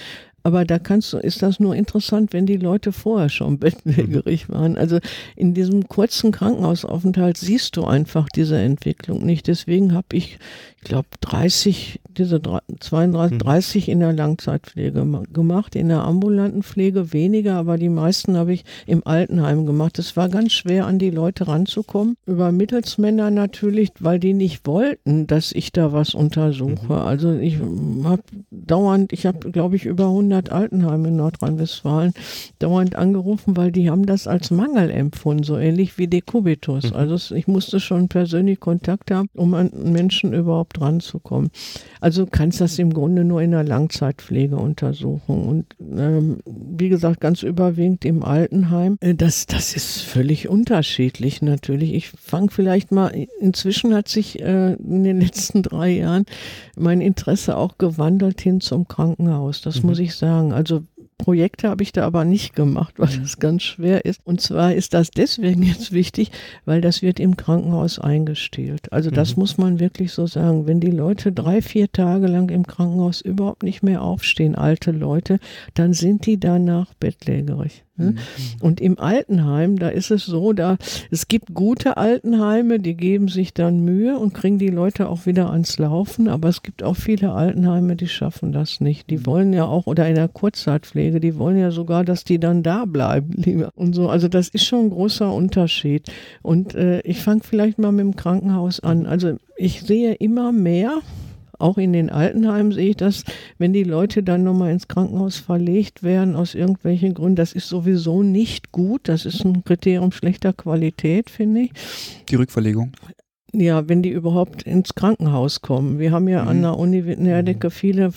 Aber da kannst du, ist das nur interessant, wenn die Leute vorher schon bettlägerig waren. Also in diesem kurzen Krankenhausaufenthalt siehst du einfach diese Entwicklung nicht. Deswegen habe ich, ich glaube, 30, diese 32, 30 hm. in der Langzeitpflege gemacht, in der ambulanten Pflege weniger, aber die meisten habe ich im Altenheim gemacht. Es war ganz schwer, an die Leute ranzukommen. Über Mittelsmänner natürlich, weil die nicht wollten, dass ich da was untersuche. Mhm. Also ich habe dauernd, ich habe, glaube ich, über 100 Altenheime in Nordrhein-Westfalen dauernd angerufen, weil die haben das als Mangel empfunden, so ähnlich wie Dekubitus. Mhm. Also ich musste schon persönlich Kontakt haben, um an Menschen überhaupt überhaupt ranzukommen. Also kannst das im Grunde nur in der Langzeitpflege untersuchen. Und ähm, wie gesagt, ganz überwiegend im Altenheim. Äh, das, das ist völlig unterschiedlich natürlich. Ich fange vielleicht mal, inzwischen hat sich äh, in den letzten drei Jahren mein Interesse auch gewandelt hin zum Krankenhaus. Das mhm. muss ich sagen. Also Projekte habe ich da aber nicht gemacht, weil mhm. das ganz schwer ist. Und zwar ist das deswegen jetzt wichtig, weil das wird im Krankenhaus eingestellt. Also das mhm. muss man wirklich so sagen. Wenn die Leute drei, vier Tage lang im Krankenhaus überhaupt nicht mehr aufstehen, alte Leute, dann sind die danach bettlägerig. Ne? Mhm. Und im Altenheim, da ist es so, da es gibt gute Altenheime, die geben sich dann Mühe und kriegen die Leute auch wieder ans Laufen, aber es gibt auch viele Altenheime, die schaffen das nicht. Die mhm. wollen ja auch oder in der Kurzzeitpflege, die wollen ja sogar, dass die dann da bleiben lieber und so. Also das ist schon ein großer Unterschied. Und äh, ich fange vielleicht mal mit dem Krankenhaus an. Also ich sehe immer mehr auch in den Altenheimen sehe ich das, wenn die Leute dann nochmal ins Krankenhaus verlegt werden, aus irgendwelchen Gründen, das ist sowieso nicht gut. Das ist ein Kriterium schlechter Qualität, finde ich. Die Rückverlegung? Ja, wenn die überhaupt ins Krankenhaus kommen. Wir haben ja mhm. an der Uni Wittenherdecke viele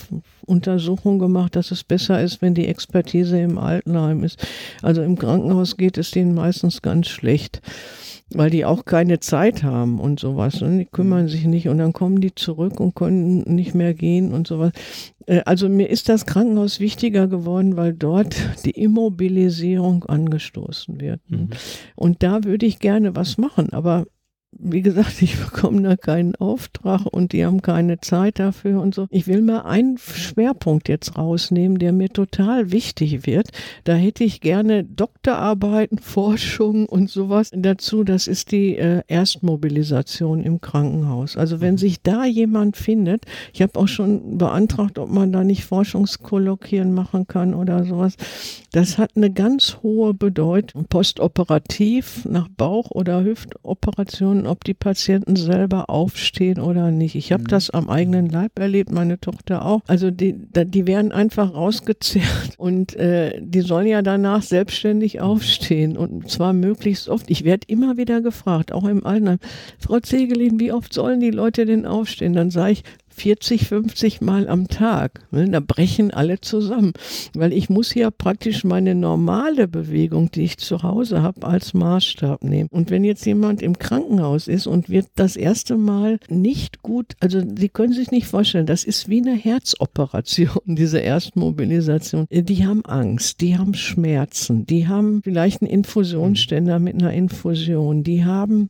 Untersuchungen gemacht, dass es besser ist, wenn die Expertise im Altenheim ist. Also im Krankenhaus geht es denen meistens ganz schlecht weil die auch keine Zeit haben und sowas. Und die kümmern sich nicht und dann kommen die zurück und können nicht mehr gehen und sowas. Äh, also mir ist das Krankenhaus wichtiger geworden, weil dort die Immobilisierung angestoßen wird. Mhm. Und da würde ich gerne was machen, aber wie gesagt, ich bekomme da keinen Auftrag und die haben keine Zeit dafür und so. Ich will mal einen Schwerpunkt jetzt rausnehmen, der mir total wichtig wird. Da hätte ich gerne Doktorarbeiten, Forschung und sowas dazu. Das ist die äh, Erstmobilisation im Krankenhaus. Also wenn sich da jemand findet, ich habe auch schon beantragt, ob man da nicht Forschungskolloquien machen kann oder sowas. Das hat eine ganz hohe Bedeutung. Postoperativ nach Bauch- oder Hüftoperationen entscheiden, ob die Patienten selber aufstehen oder nicht. Ich habe mhm. das am eigenen Leib erlebt, meine Tochter auch. Also die, die werden einfach rausgezerrt und äh, die sollen ja danach selbstständig mhm. aufstehen und zwar möglichst oft. Ich werde immer wieder gefragt, auch im Altenheim, Frau Zegelin, wie oft sollen die Leute denn aufstehen? Dann sage ich, 40, 50 Mal am Tag. Ne? Da brechen alle zusammen, weil ich muss ja praktisch meine normale Bewegung, die ich zu Hause habe, als Maßstab nehmen. Und wenn jetzt jemand im Krankenhaus ist und wird das erste Mal nicht gut, also Sie können sich nicht vorstellen, das ist wie eine Herzoperation, diese Erstmobilisation. Die haben Angst, die haben Schmerzen, die haben vielleicht einen Infusionsständer mit einer Infusion, die haben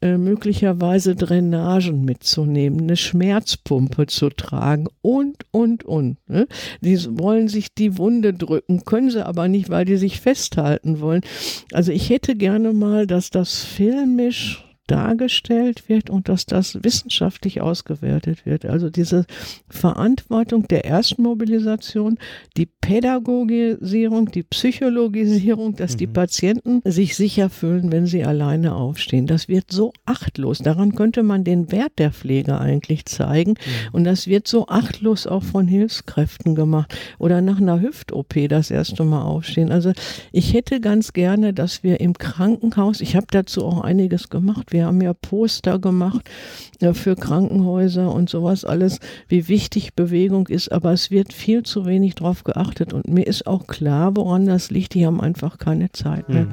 äh, möglicherweise Drainagen mitzunehmen, eine Schmerzpumpe Pumpe zu tragen und, und, und. Ne? Die wollen sich die Wunde drücken, können sie aber nicht, weil die sich festhalten wollen. Also ich hätte gerne mal, dass das filmisch dargestellt wird und dass das wissenschaftlich ausgewertet wird. Also diese Verantwortung der Erstmobilisation, die Pädagogisierung, die Psychologisierung, dass mhm. die Patienten sich sicher fühlen, wenn sie alleine aufstehen. Das wird so achtlos. Daran könnte man den Wert der Pflege eigentlich zeigen. Mhm. Und das wird so achtlos auch von Hilfskräften gemacht. Oder nach einer Hüft-OP das erste Mal aufstehen. Also ich hätte ganz gerne, dass wir im Krankenhaus, ich habe dazu auch einiges gemacht, wir haben ja Poster gemacht ja, für Krankenhäuser und sowas alles, wie wichtig Bewegung ist, aber es wird viel zu wenig drauf geachtet und mir ist auch klar, woran das liegt, die haben einfach keine Zeit mehr. Mhm.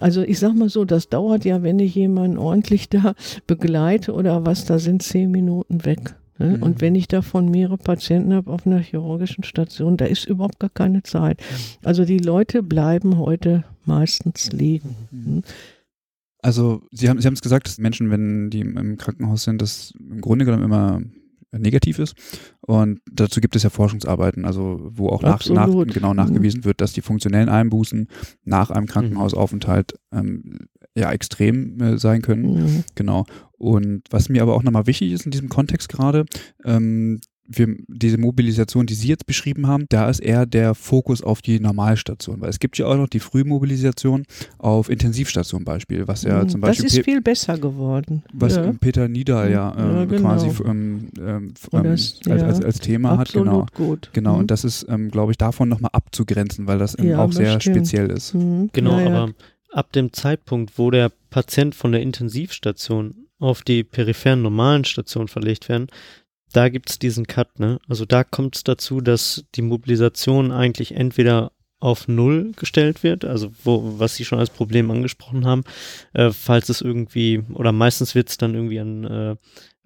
Also ich sag mal so, das dauert ja, wenn ich jemanden ordentlich da begleite oder was, da sind zehn Minuten weg. Ne? Mhm. Und wenn ich davon mehrere Patienten habe auf einer chirurgischen Station, da ist überhaupt gar keine Zeit. Mhm. Also die Leute bleiben heute meistens liegen. Mhm. Also Sie haben Sie haben es gesagt, dass Menschen, wenn die im Krankenhaus sind, das im Grunde genommen immer negativ ist. Und dazu gibt es ja Forschungsarbeiten, also wo auch nach, nach, genau nachgewiesen mhm. wird, dass die funktionellen Einbußen nach einem Krankenhausaufenthalt ähm, ja extrem äh, sein können. Mhm. Genau. Und was mir aber auch nochmal wichtig ist in diesem Kontext gerade, ähm, wir, diese Mobilisation, die Sie jetzt beschrieben haben, da ist eher der Fokus auf die Normalstation, weil es gibt ja auch noch die Frühmobilisation auf Intensivstation Beispiel, was ja hm, zum Beispiel. Das ist viel besser geworden. Was ja. Peter Nieder ja, äh, ja genau. quasi ähm, ähm, das, als, ja. als, als, Thema Absolut hat, genau. Gut. Genau, mhm. und das ist, ähm, glaube ich, davon nochmal abzugrenzen, weil das ähm, auch sehr stimmt. speziell ist. Mhm. Genau, aber ab dem Zeitpunkt, wo der Patient von der Intensivstation auf die peripheren normalen Stationen verlegt werden, da gibt's diesen Cut, ne? Also da kommt es dazu, dass die Mobilisation eigentlich entweder auf Null gestellt wird, also wo, was Sie schon als Problem angesprochen haben, äh, falls es irgendwie, oder meistens wird es dann irgendwie an äh,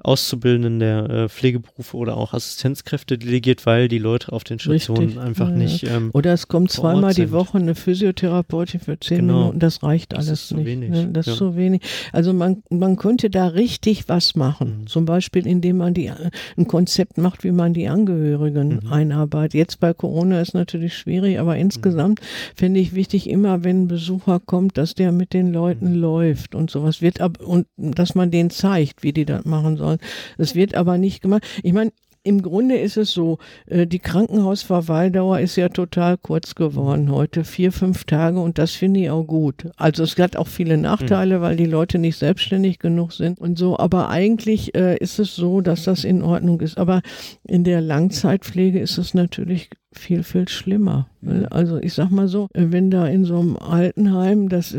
Auszubildenden der äh, Pflegeberufe oder auch Assistenzkräfte delegiert, weil die Leute auf den Stationen Richtig. einfach ja, nicht. Ähm, oder es kommt zweimal die Woche eine Physiotherapeutin für zehn genau. Minuten, das reicht alles das ist nicht. Wenig. Ne? Das ja. ist so wenig. Also man, man könnte da richtig was machen. Mhm. Zum Beispiel, indem man die, ein Konzept macht, wie man die Angehörigen mhm. einarbeitet. Jetzt bei Corona ist natürlich schwierig, aber insgesamt mhm. finde ich wichtig, immer wenn ein Besucher kommt, dass der mit den Leuten mhm. läuft und sowas wird ab und dass man denen zeigt, wie die das machen sollen sollen. Es wird aber nicht gemacht. Ich meine, im Grunde ist es so, äh, die Krankenhausverweildauer ist ja total kurz geworden heute, vier, fünf Tage und das finde ich auch gut. Also es hat auch viele Nachteile, mhm. weil die Leute nicht selbstständig genug sind und so, aber eigentlich äh, ist es so, dass das in Ordnung ist. Aber in der Langzeitpflege ist es natürlich viel, viel schlimmer. Mhm. Also ich sag mal so, wenn da in so einem Altenheim, das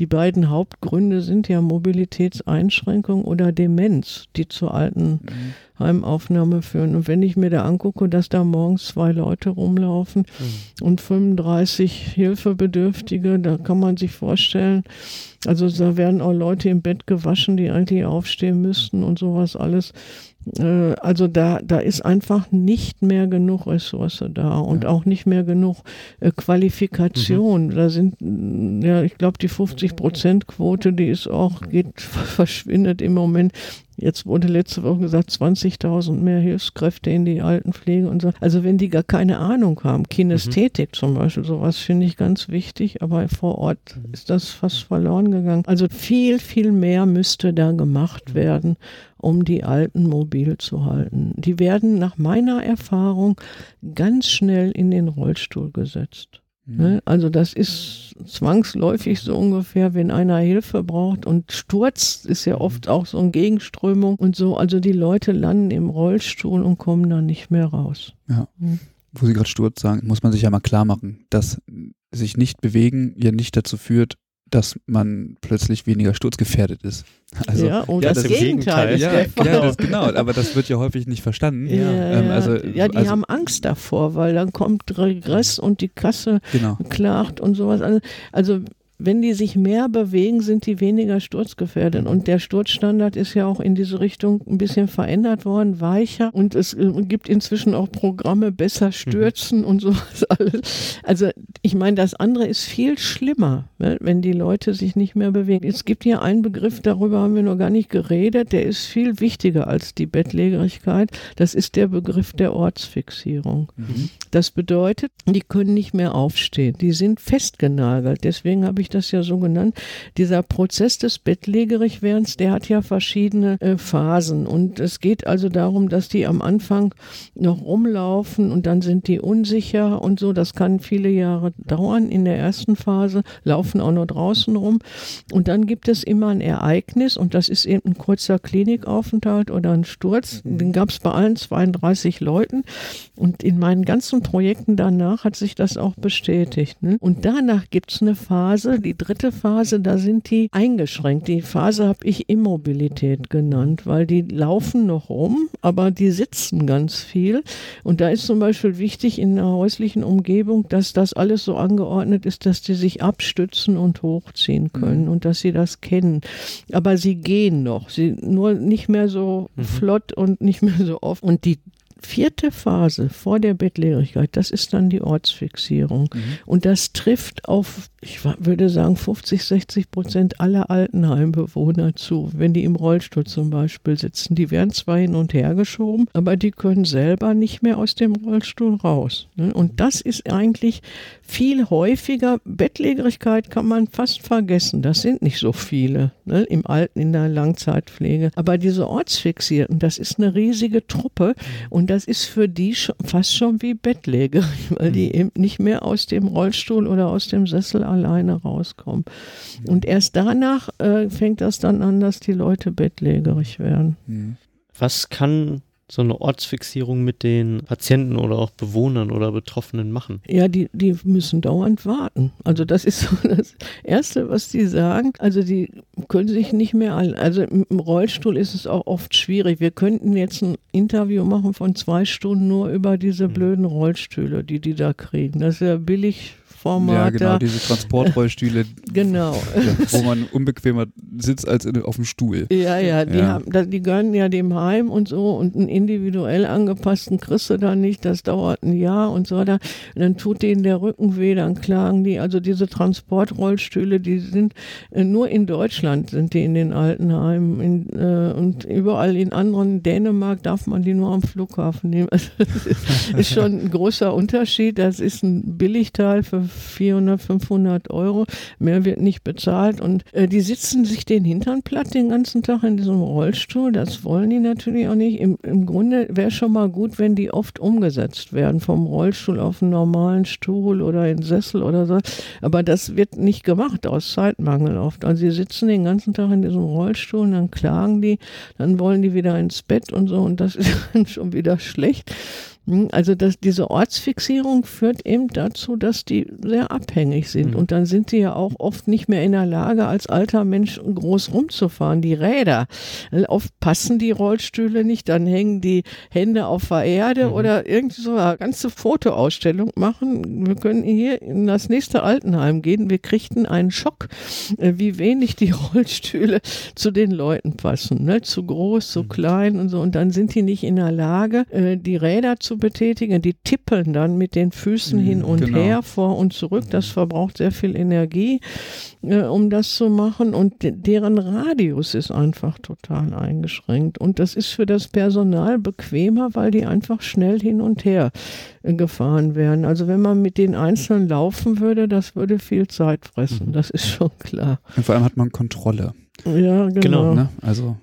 die beiden Hauptgründe sind ja Mobilitätseinschränkung oder Demenz, die zur Altenheimaufnahme führen. Und wenn ich mir da angucke, dass da morgens zwei Leute rumlaufen mhm. und 35 Hilfebedürftige, da kann man sich vorstellen, also da werden auch Leute im Bett gewaschen, die eigentlich aufstehen müssten und sowas alles. Äh, also da, da ist einfach nicht mehr genug Ressource da und ja. auch nicht mehr genug äh, Qualifikation. Mhm. Da sind, ja, ich glaube, die 50 Prozent Quote, die ist auch, geht, verschwindet im Moment Jetzt wurde letzte Woche gesagt, 20.000 mehr Hilfskräfte in die Altenpflege und so. Also wenn die gar keine Ahnung haben, Kinästhetik mhm. zum Beispiel, sowas finde ich ganz wichtig, aber vor Ort mhm. ist das fast verloren gegangen. Also viel, viel mehr müsste da gemacht mhm. werden, um die Alten mobil zu halten. Die werden nach meiner Erfahrung ganz schnell in den Rollstuhl gesetzt. Ne? Mhm. Also das ist zwangsläufig so ungefähr, wenn einer Hilfe braucht und Sturz ist ja oft auch so eine Gegenströmung und so. Also die Leute landen im Rollstuhl und kommen dann nicht mehr raus. Ja. Mhm. Wo Sie gerade Sturz sagen, muss man sich ja mal klar machen, dass sich nicht bewegen ja nicht dazu führt, dass man plötzlich weniger sturzgefährdet ist. Also, ja, und ja, das, das Gegenteil. Ist ja, ja, das, genau, aber das wird ja häufig nicht verstanden. Ja, ähm, also, ja die also, haben Angst davor, weil dann kommt Regress und die Kasse genau. klagt und sowas. Also, also wenn die sich mehr bewegen, sind die weniger sturzgefährdet. Und der Sturzstandard ist ja auch in diese Richtung ein bisschen verändert worden, weicher. Und es äh, gibt inzwischen auch Programme, besser mhm. stürzen und sowas alles. Also ich meine, das andere ist viel schlimmer, ne, wenn die Leute sich nicht mehr bewegen. Es gibt hier einen Begriff, darüber haben wir noch gar nicht geredet, der ist viel wichtiger als die Bettlägerigkeit. Das ist der Begriff der Ortsfixierung. Mhm. Das bedeutet, die können nicht mehr aufstehen. Die sind festgenagelt. Deswegen habe ich das ja so genannt, dieser Prozess des Bettlägerigwerdens, der hat ja verschiedene äh, Phasen. Und es geht also darum, dass die am Anfang noch rumlaufen und dann sind die unsicher und so. Das kann viele Jahre dauern in der ersten Phase, laufen auch nur draußen rum. Und dann gibt es immer ein Ereignis und das ist eben ein kurzer Klinikaufenthalt oder ein Sturz. Mhm. Den gab es bei allen 32 Leuten. Und in meinen ganzen Projekten danach hat sich das auch bestätigt. Ne? Und danach gibt es eine Phase, die dritte Phase, da sind die eingeschränkt. Die Phase habe ich Immobilität genannt, weil die laufen noch rum, aber die sitzen ganz viel. Und da ist zum Beispiel wichtig in einer häuslichen Umgebung, dass das alles so angeordnet ist, dass die sich abstützen und hochziehen können mhm. und dass sie das kennen. Aber sie gehen noch, sie nur nicht mehr so mhm. flott und nicht mehr so oft. Und die vierte Phase vor der Bettlägerigkeit, das ist dann die Ortsfixierung. Mhm. Und das trifft auf, ich würde sagen, 50, 60 Prozent aller Altenheimbewohner zu, wenn die im Rollstuhl zum Beispiel sitzen. Die werden zwar hin und her geschoben, aber die können selber nicht mehr aus dem Rollstuhl raus. Ne? Und das ist eigentlich viel häufiger. Bettlägerigkeit kann man fast vergessen. Das sind nicht so viele ne? im Alten, in der Langzeitpflege. Aber diese Ortsfixierten, das ist eine riesige Truppe. Und das ist für die schon, fast schon wie Bettläger, weil die mhm. eben nicht mehr aus dem Rollstuhl oder aus dem Sessel alleine rauskommen. Und erst danach äh, fängt das dann an, dass die Leute bettlägerig werden. Mhm. Was kann so eine Ortsfixierung mit den Patienten oder auch Bewohnern oder Betroffenen machen? Ja, die, die müssen dauernd warten. Also das ist so das Erste, was die sagen. Also die können sich nicht mehr, an, also im Rollstuhl ist es auch oft schwierig. Wir könnten jetzt ein Interview machen von zwei Stunden nur über diese mhm. blöden Rollstühle, die die da kriegen. Das ist ja billig Format. Ja, genau, diese Transportrollstühle. genau. wo man unbequemer sitzt als in, auf dem Stuhl. Ja, ja, die, ja. Haben, die gönnen ja dem Heim und so und einen individuell angepassten kriegst du da nicht, das dauert ein Jahr und so. Und dann tut denen der Rücken weh, dann klagen die. Also diese Transportrollstühle, die sind äh, nur in Deutschland sind die in den Altenheimen in, äh, und überall in anderen Dänemark darf man die nur am Flughafen nehmen. Also das ist schon ein großer Unterschied. Das ist ein Billigteil für 400, 500 Euro. Mehr wird nicht bezahlt. Und äh, die sitzen sich den Hintern platt den ganzen Tag in diesem Rollstuhl. Das wollen die natürlich auch nicht. Im, im Grunde wäre schon mal gut, wenn die oft umgesetzt werden. Vom Rollstuhl auf einen normalen Stuhl oder in Sessel oder so. Aber das wird nicht gemacht aus Zeitmangel oft. Also sie sitzen den ganzen Tag in diesem Rollstuhl und dann klagen die, dann wollen die wieder ins Bett und so. Und das ist dann schon wieder schlecht. Hm, also dass diese Ortsfixierung führt eben dazu, dass die sehr abhängig sind. Mhm. Und dann sind die ja auch oft nicht mehr in der Lage, als alter Mensch groß rumzufahren. Die Räder, oft passen die Rollstühle nicht, dann hängen die Hände auf der Erde mhm. oder irgendwie so eine ganze Fotoausstellung machen. Wir können hier in das nächste Altenheim gehen. Wir kriegten einen Schock, äh, wie wenig die Rollstühle zu den Leuten passen. Ne? Zu groß, zu mhm. klein und so. Und dann sind die nicht in der Lage, äh, die Räder zu zu betätigen. Die tippeln dann mit den Füßen mhm, hin und genau. her, vor und zurück. Das mhm. verbraucht sehr viel Energie, äh, um das zu machen. Und deren Radius ist einfach total eingeschränkt. Und das ist für das Personal bequemer, weil die einfach schnell hin und her äh, gefahren werden. Also wenn man mit den Einzelnen laufen würde, das würde viel Zeit fressen. Mhm. Das ist schon klar. Und vor allem hat man Kontrolle. Ja, genau. genau ne? Also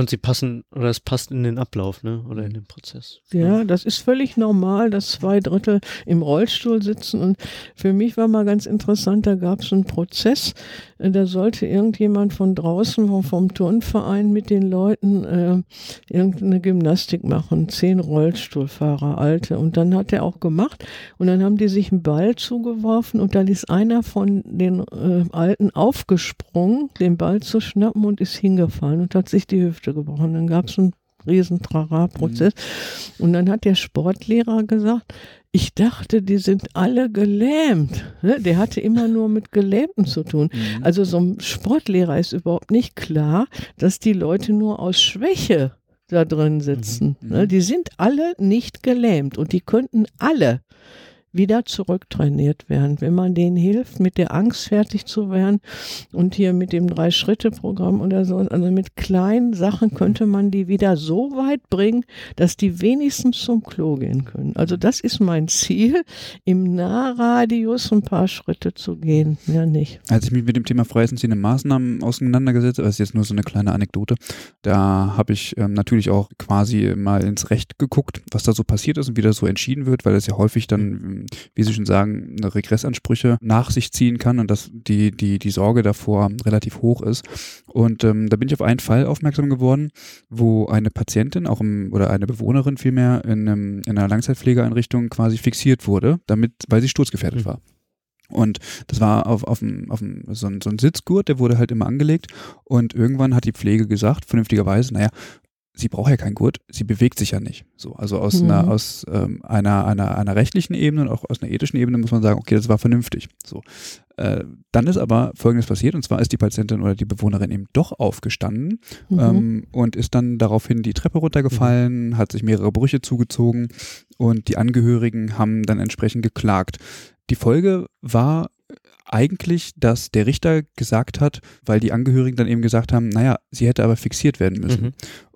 und sie passen, oder es passt in den Ablauf, ne? Oder in den Prozess. Ja, das ist völlig normal, dass zwei Drittel im Rollstuhl sitzen. Und für mich war mal ganz interessant, da gab es einen Prozess, äh, da sollte irgendjemand von draußen vom, vom Turnverein mit den Leuten äh, irgendeine Gymnastik machen. Zehn Rollstuhlfahrer, alte. Und dann hat er auch gemacht. Und dann haben die sich einen Ball zugeworfen und dann ist einer von den äh, Alten aufgesprungen, den Ball zu schnappen und ist hingefallen und hat sich die Hüfte Hälfte gebrochen. Dann gab es einen riesen Trara-Prozess. Mhm. Und dann hat der Sportlehrer gesagt, ich dachte, die sind alle gelähmt. Ne? Der hatte immer nur mit Gelähmten zu tun. Mhm. Also so ein Sportlehrer ist überhaupt nicht klar, dass die Leute nur aus Schwäche da drin sitzen. Mhm. Ne? Die sind alle nicht gelähmt und die könnten alle wieder zurücktrainiert werden. Wenn man denen hilft, mit der Angst fertig zu werden und hier mit dem Drei-Schritte-Programm oder so, also mit kleinen Sachen könnte man die wieder so weit bringen, dass die wenigstens zum Klo gehen können. Also das ist mein Ziel, im Nahradius ein paar Schritte zu gehen, mehr nicht. Als ich mich mit dem Thema freiheitsentziehende Maßnahmen auseinandergesetzt habe, das ist jetzt nur so eine kleine Anekdote, da habe ich ähm, natürlich auch quasi mal ins Recht geguckt, was da so passiert ist und wie das so entschieden wird, weil das ja häufig dann wie Sie schon sagen, Regressansprüche nach sich ziehen kann und dass die, die, die Sorge davor relativ hoch ist. Und ähm, da bin ich auf einen Fall aufmerksam geworden, wo eine Patientin, auch im, oder eine Bewohnerin vielmehr in, einem, in einer Langzeitpflegeeinrichtung quasi fixiert wurde, damit, weil sie sturzgefährdet mhm. war. Und das war auf, auf, dem, auf dem, so, ein, so ein Sitzgurt, der wurde halt immer angelegt. Und irgendwann hat die Pflege gesagt, vernünftigerweise, naja, sie braucht ja keinen Gurt, sie bewegt sich ja nicht. So, also aus mhm. einer, aus ähm, einer, einer, einer rechtlichen Ebene und auch aus einer ethischen Ebene muss man sagen, okay, das war vernünftig. So. Äh, dann ist aber Folgendes passiert, und zwar ist die Patientin oder die Bewohnerin eben doch aufgestanden mhm. ähm, und ist dann daraufhin die Treppe runtergefallen, mhm. hat sich mehrere Brüche zugezogen und die Angehörigen haben dann entsprechend geklagt. Die Folge war eigentlich, dass der Richter gesagt hat, weil die Angehörigen dann eben gesagt haben, naja, sie hätte aber fixiert werden müssen. Mhm.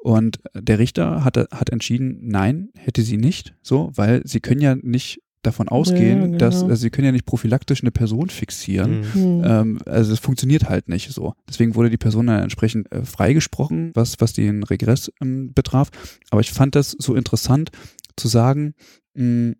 Und der Richter hat, hat entschieden, nein, hätte sie nicht, so, weil sie können ja nicht davon ausgehen, ja, genau. dass also sie können ja nicht prophylaktisch eine Person fixieren. Mhm. Ähm, also es funktioniert halt nicht so. Deswegen wurde die Person dann entsprechend äh, freigesprochen, was, was den Regress ähm, betraf. Aber ich fand das so interessant zu sagen, mh,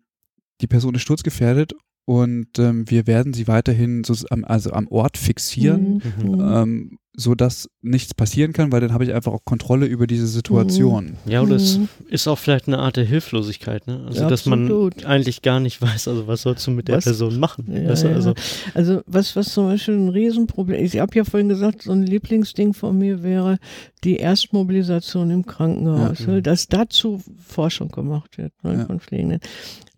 die Person ist sturzgefährdet und ähm, wir werden sie weiterhin so am, also am Ort fixieren, mhm. mhm. ähm, so dass nichts passieren kann, weil dann habe ich einfach auch Kontrolle über diese Situation. Mhm. Ja, und es mhm. ist auch vielleicht eine Art der Hilflosigkeit, ne? Also ja, dass man eigentlich gar nicht weiß, also was sollst du mit der was? Person machen? Ja, weißt du, also, also was, was zum Beispiel ein Riesenproblem ist, ich habe ja vorhin gesagt, so ein Lieblingsding von mir wäre die Erstmobilisation im Krankenhaus, ja. dass dazu Forschung gemacht wird ne, von Pflegenden.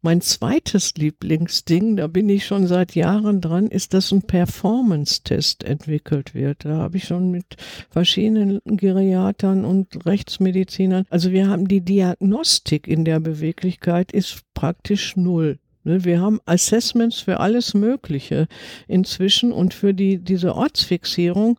Mein zweites Lieblingsding, da bin ich schon seit Jahren dran, ist, dass ein Performance-Test entwickelt wird. Da habe ich schon mit verschiedenen Geriatern und Rechtsmedizinern, also wir haben die Diagnostik in der Beweglichkeit ist praktisch null. Ne, wir haben Assessments für alles Mögliche inzwischen und für die, diese Ortsfixierung,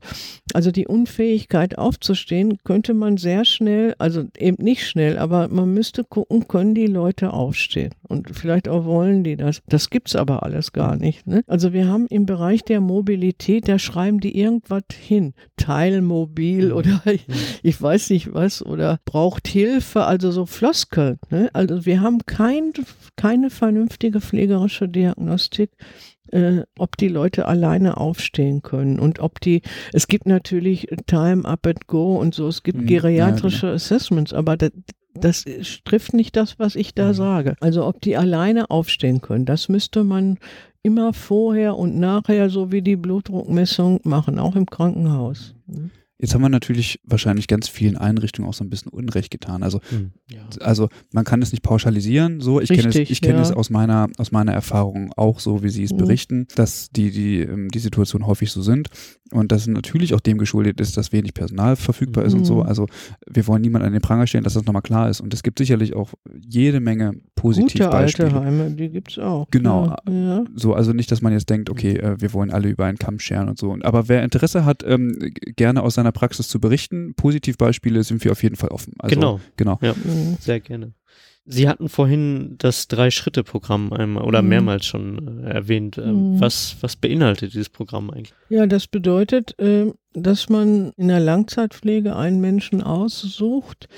also die Unfähigkeit aufzustehen, könnte man sehr schnell, also eben nicht schnell, aber man müsste gucken, können die Leute aufstehen und vielleicht auch wollen die das. Das gibt's aber alles gar nicht. Ne? Also wir haben im Bereich der Mobilität, da schreiben die irgendwas hin, Teilmobil mhm. oder ich, mhm. ich weiß nicht was oder braucht Hilfe, also so Floskeln. Ne? Also wir haben kein, keine vernünftige pflegerische Diagnostik, äh, ob die Leute alleine aufstehen können und ob die, es gibt natürlich Time Up and Go und so, es gibt mhm, geriatrische ja, genau. Assessments, aber das, das trifft nicht das, was ich da mhm. sage. Also ob die alleine aufstehen können, das müsste man immer vorher und nachher, so wie die Blutdruckmessung machen, auch im Krankenhaus. Mhm. Jetzt haben wir natürlich wahrscheinlich ganz vielen Einrichtungen auch so ein bisschen Unrecht getan. Also, hm, ja. also man kann es nicht pauschalisieren. So, ich kenne es, ich kenne ja. es aus meiner aus meiner Erfahrung auch so, wie Sie es hm. berichten, dass die die ähm, die Situation häufig so sind und dass natürlich auch dem geschuldet ist, dass wenig Personal verfügbar ist und so. Hm. Also wir wollen niemanden an den Pranger stellen, dass das nochmal klar ist. Und es gibt sicherlich auch jede Menge Positivbeispiele. Gute alte Heime, die gibt's auch. Genau. Ja. So, also nicht, dass man jetzt denkt, okay, äh, wir wollen alle über einen Kamm scheren und so. Aber wer Interesse hat, ähm, gerne aus seiner seiner Praxis zu berichten. Positivbeispiele sind wir auf jeden Fall offen. Also, genau. Genau. Ja, mhm. sehr gerne. Sie hatten vorhin das Drei-Schritte-Programm einmal oder mhm. mehrmals schon äh, erwähnt. Äh, mhm. Was, was beinhaltet dieses Programm eigentlich? Ja, das bedeutet, äh, dass man in der Langzeitpflege einen Menschen aussucht,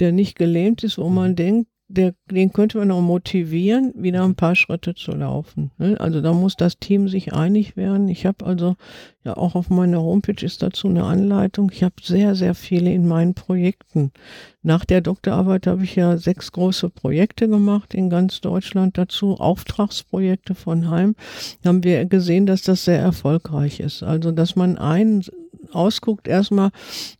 der nicht gelähmt ist, wo man mhm. denkt, der, den könnte man auch motivieren, wieder ein paar Schritte zu laufen. Ne? Also da muss das Team sich einig werden. Ich habe also ja auch auf meiner Homepage ist dazu eine Anleitung. Ich habe sehr, sehr viele in meinen Projekten. Nach der Doktorarbeit habe ich ja sechs große Projekte gemacht in ganz Deutschland dazu, Auftragsprojekte von Heim. Da haben wir gesehen, dass das sehr erfolgreich ist. Also, dass man einen ausguckt erstmal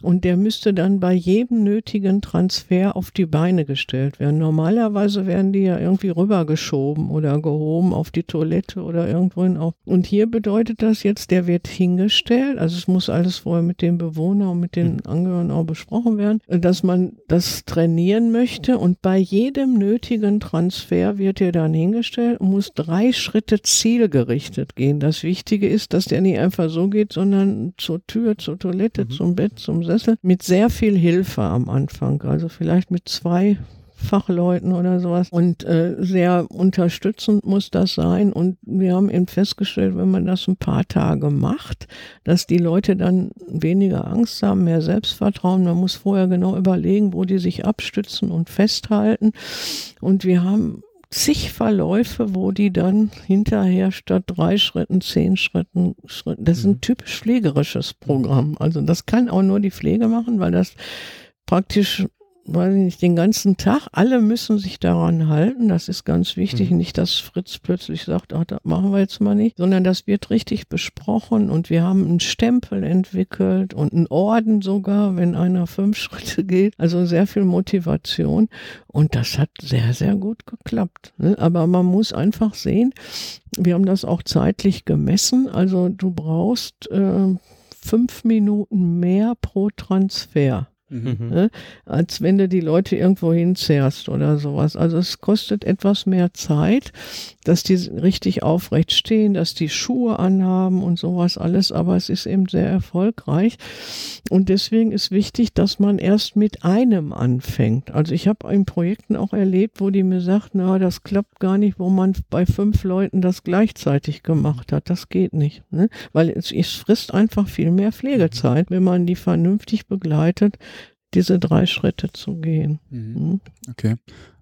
und der müsste dann bei jedem nötigen Transfer auf die Beine gestellt werden. Normalerweise werden die ja irgendwie rübergeschoben oder gehoben auf die Toilette oder irgendwohin auch. Und hier bedeutet das jetzt, der wird hingestellt, also es muss alles vorher mit dem Bewohner und mit den hm. Angehörigen auch besprochen werden, dass man das trainieren möchte und bei jedem nötigen Transfer wird er dann hingestellt und muss drei Schritte zielgerichtet gehen. Das Wichtige ist, dass der nicht einfach so geht, sondern zur Tür, zur Toilette, mhm. zum Bett, zum Sessel, mit sehr viel Hilfe am Anfang. Also vielleicht mit zwei Fachleuten oder sowas. Und äh, sehr unterstützend muss das sein. Und wir haben eben festgestellt, wenn man das ein paar Tage macht, dass die Leute dann weniger Angst haben, mehr Selbstvertrauen. Man muss vorher genau überlegen, wo die sich abstützen und festhalten. Und wir haben zig Verläufe, wo die dann hinterher statt drei Schritten zehn Schritten, Schritten das ist ein mhm. typisch pflegerisches Programm. Also das kann auch nur die Pflege machen, weil das praktisch weiß ich nicht, den ganzen Tag. Alle müssen sich daran halten. Das ist ganz wichtig. Mhm. Nicht, dass Fritz plötzlich sagt, ach, das machen wir jetzt mal nicht, sondern das wird richtig besprochen und wir haben einen Stempel entwickelt und einen Orden sogar, wenn einer fünf Schritte geht. Also sehr viel Motivation. Und das hat sehr, sehr gut geklappt. Ne? Aber man muss einfach sehen, wir haben das auch zeitlich gemessen. Also du brauchst äh, fünf Minuten mehr pro Transfer. Mhm. Ne? Als wenn du die Leute irgendwo hinzerrst oder sowas. Also es kostet etwas mehr Zeit, dass die richtig aufrecht stehen, dass die Schuhe anhaben und sowas alles, aber es ist eben sehr erfolgreich. Und deswegen ist wichtig, dass man erst mit einem anfängt. Also ich habe in Projekten auch erlebt, wo die mir sagt, na, das klappt gar nicht, wo man bei fünf Leuten das gleichzeitig gemacht hat. Das geht nicht. Ne? Weil es, es frisst einfach viel mehr Pflegezeit, wenn man die vernünftig begleitet diese drei Schritte zu gehen. Mhm. mhm. Okay.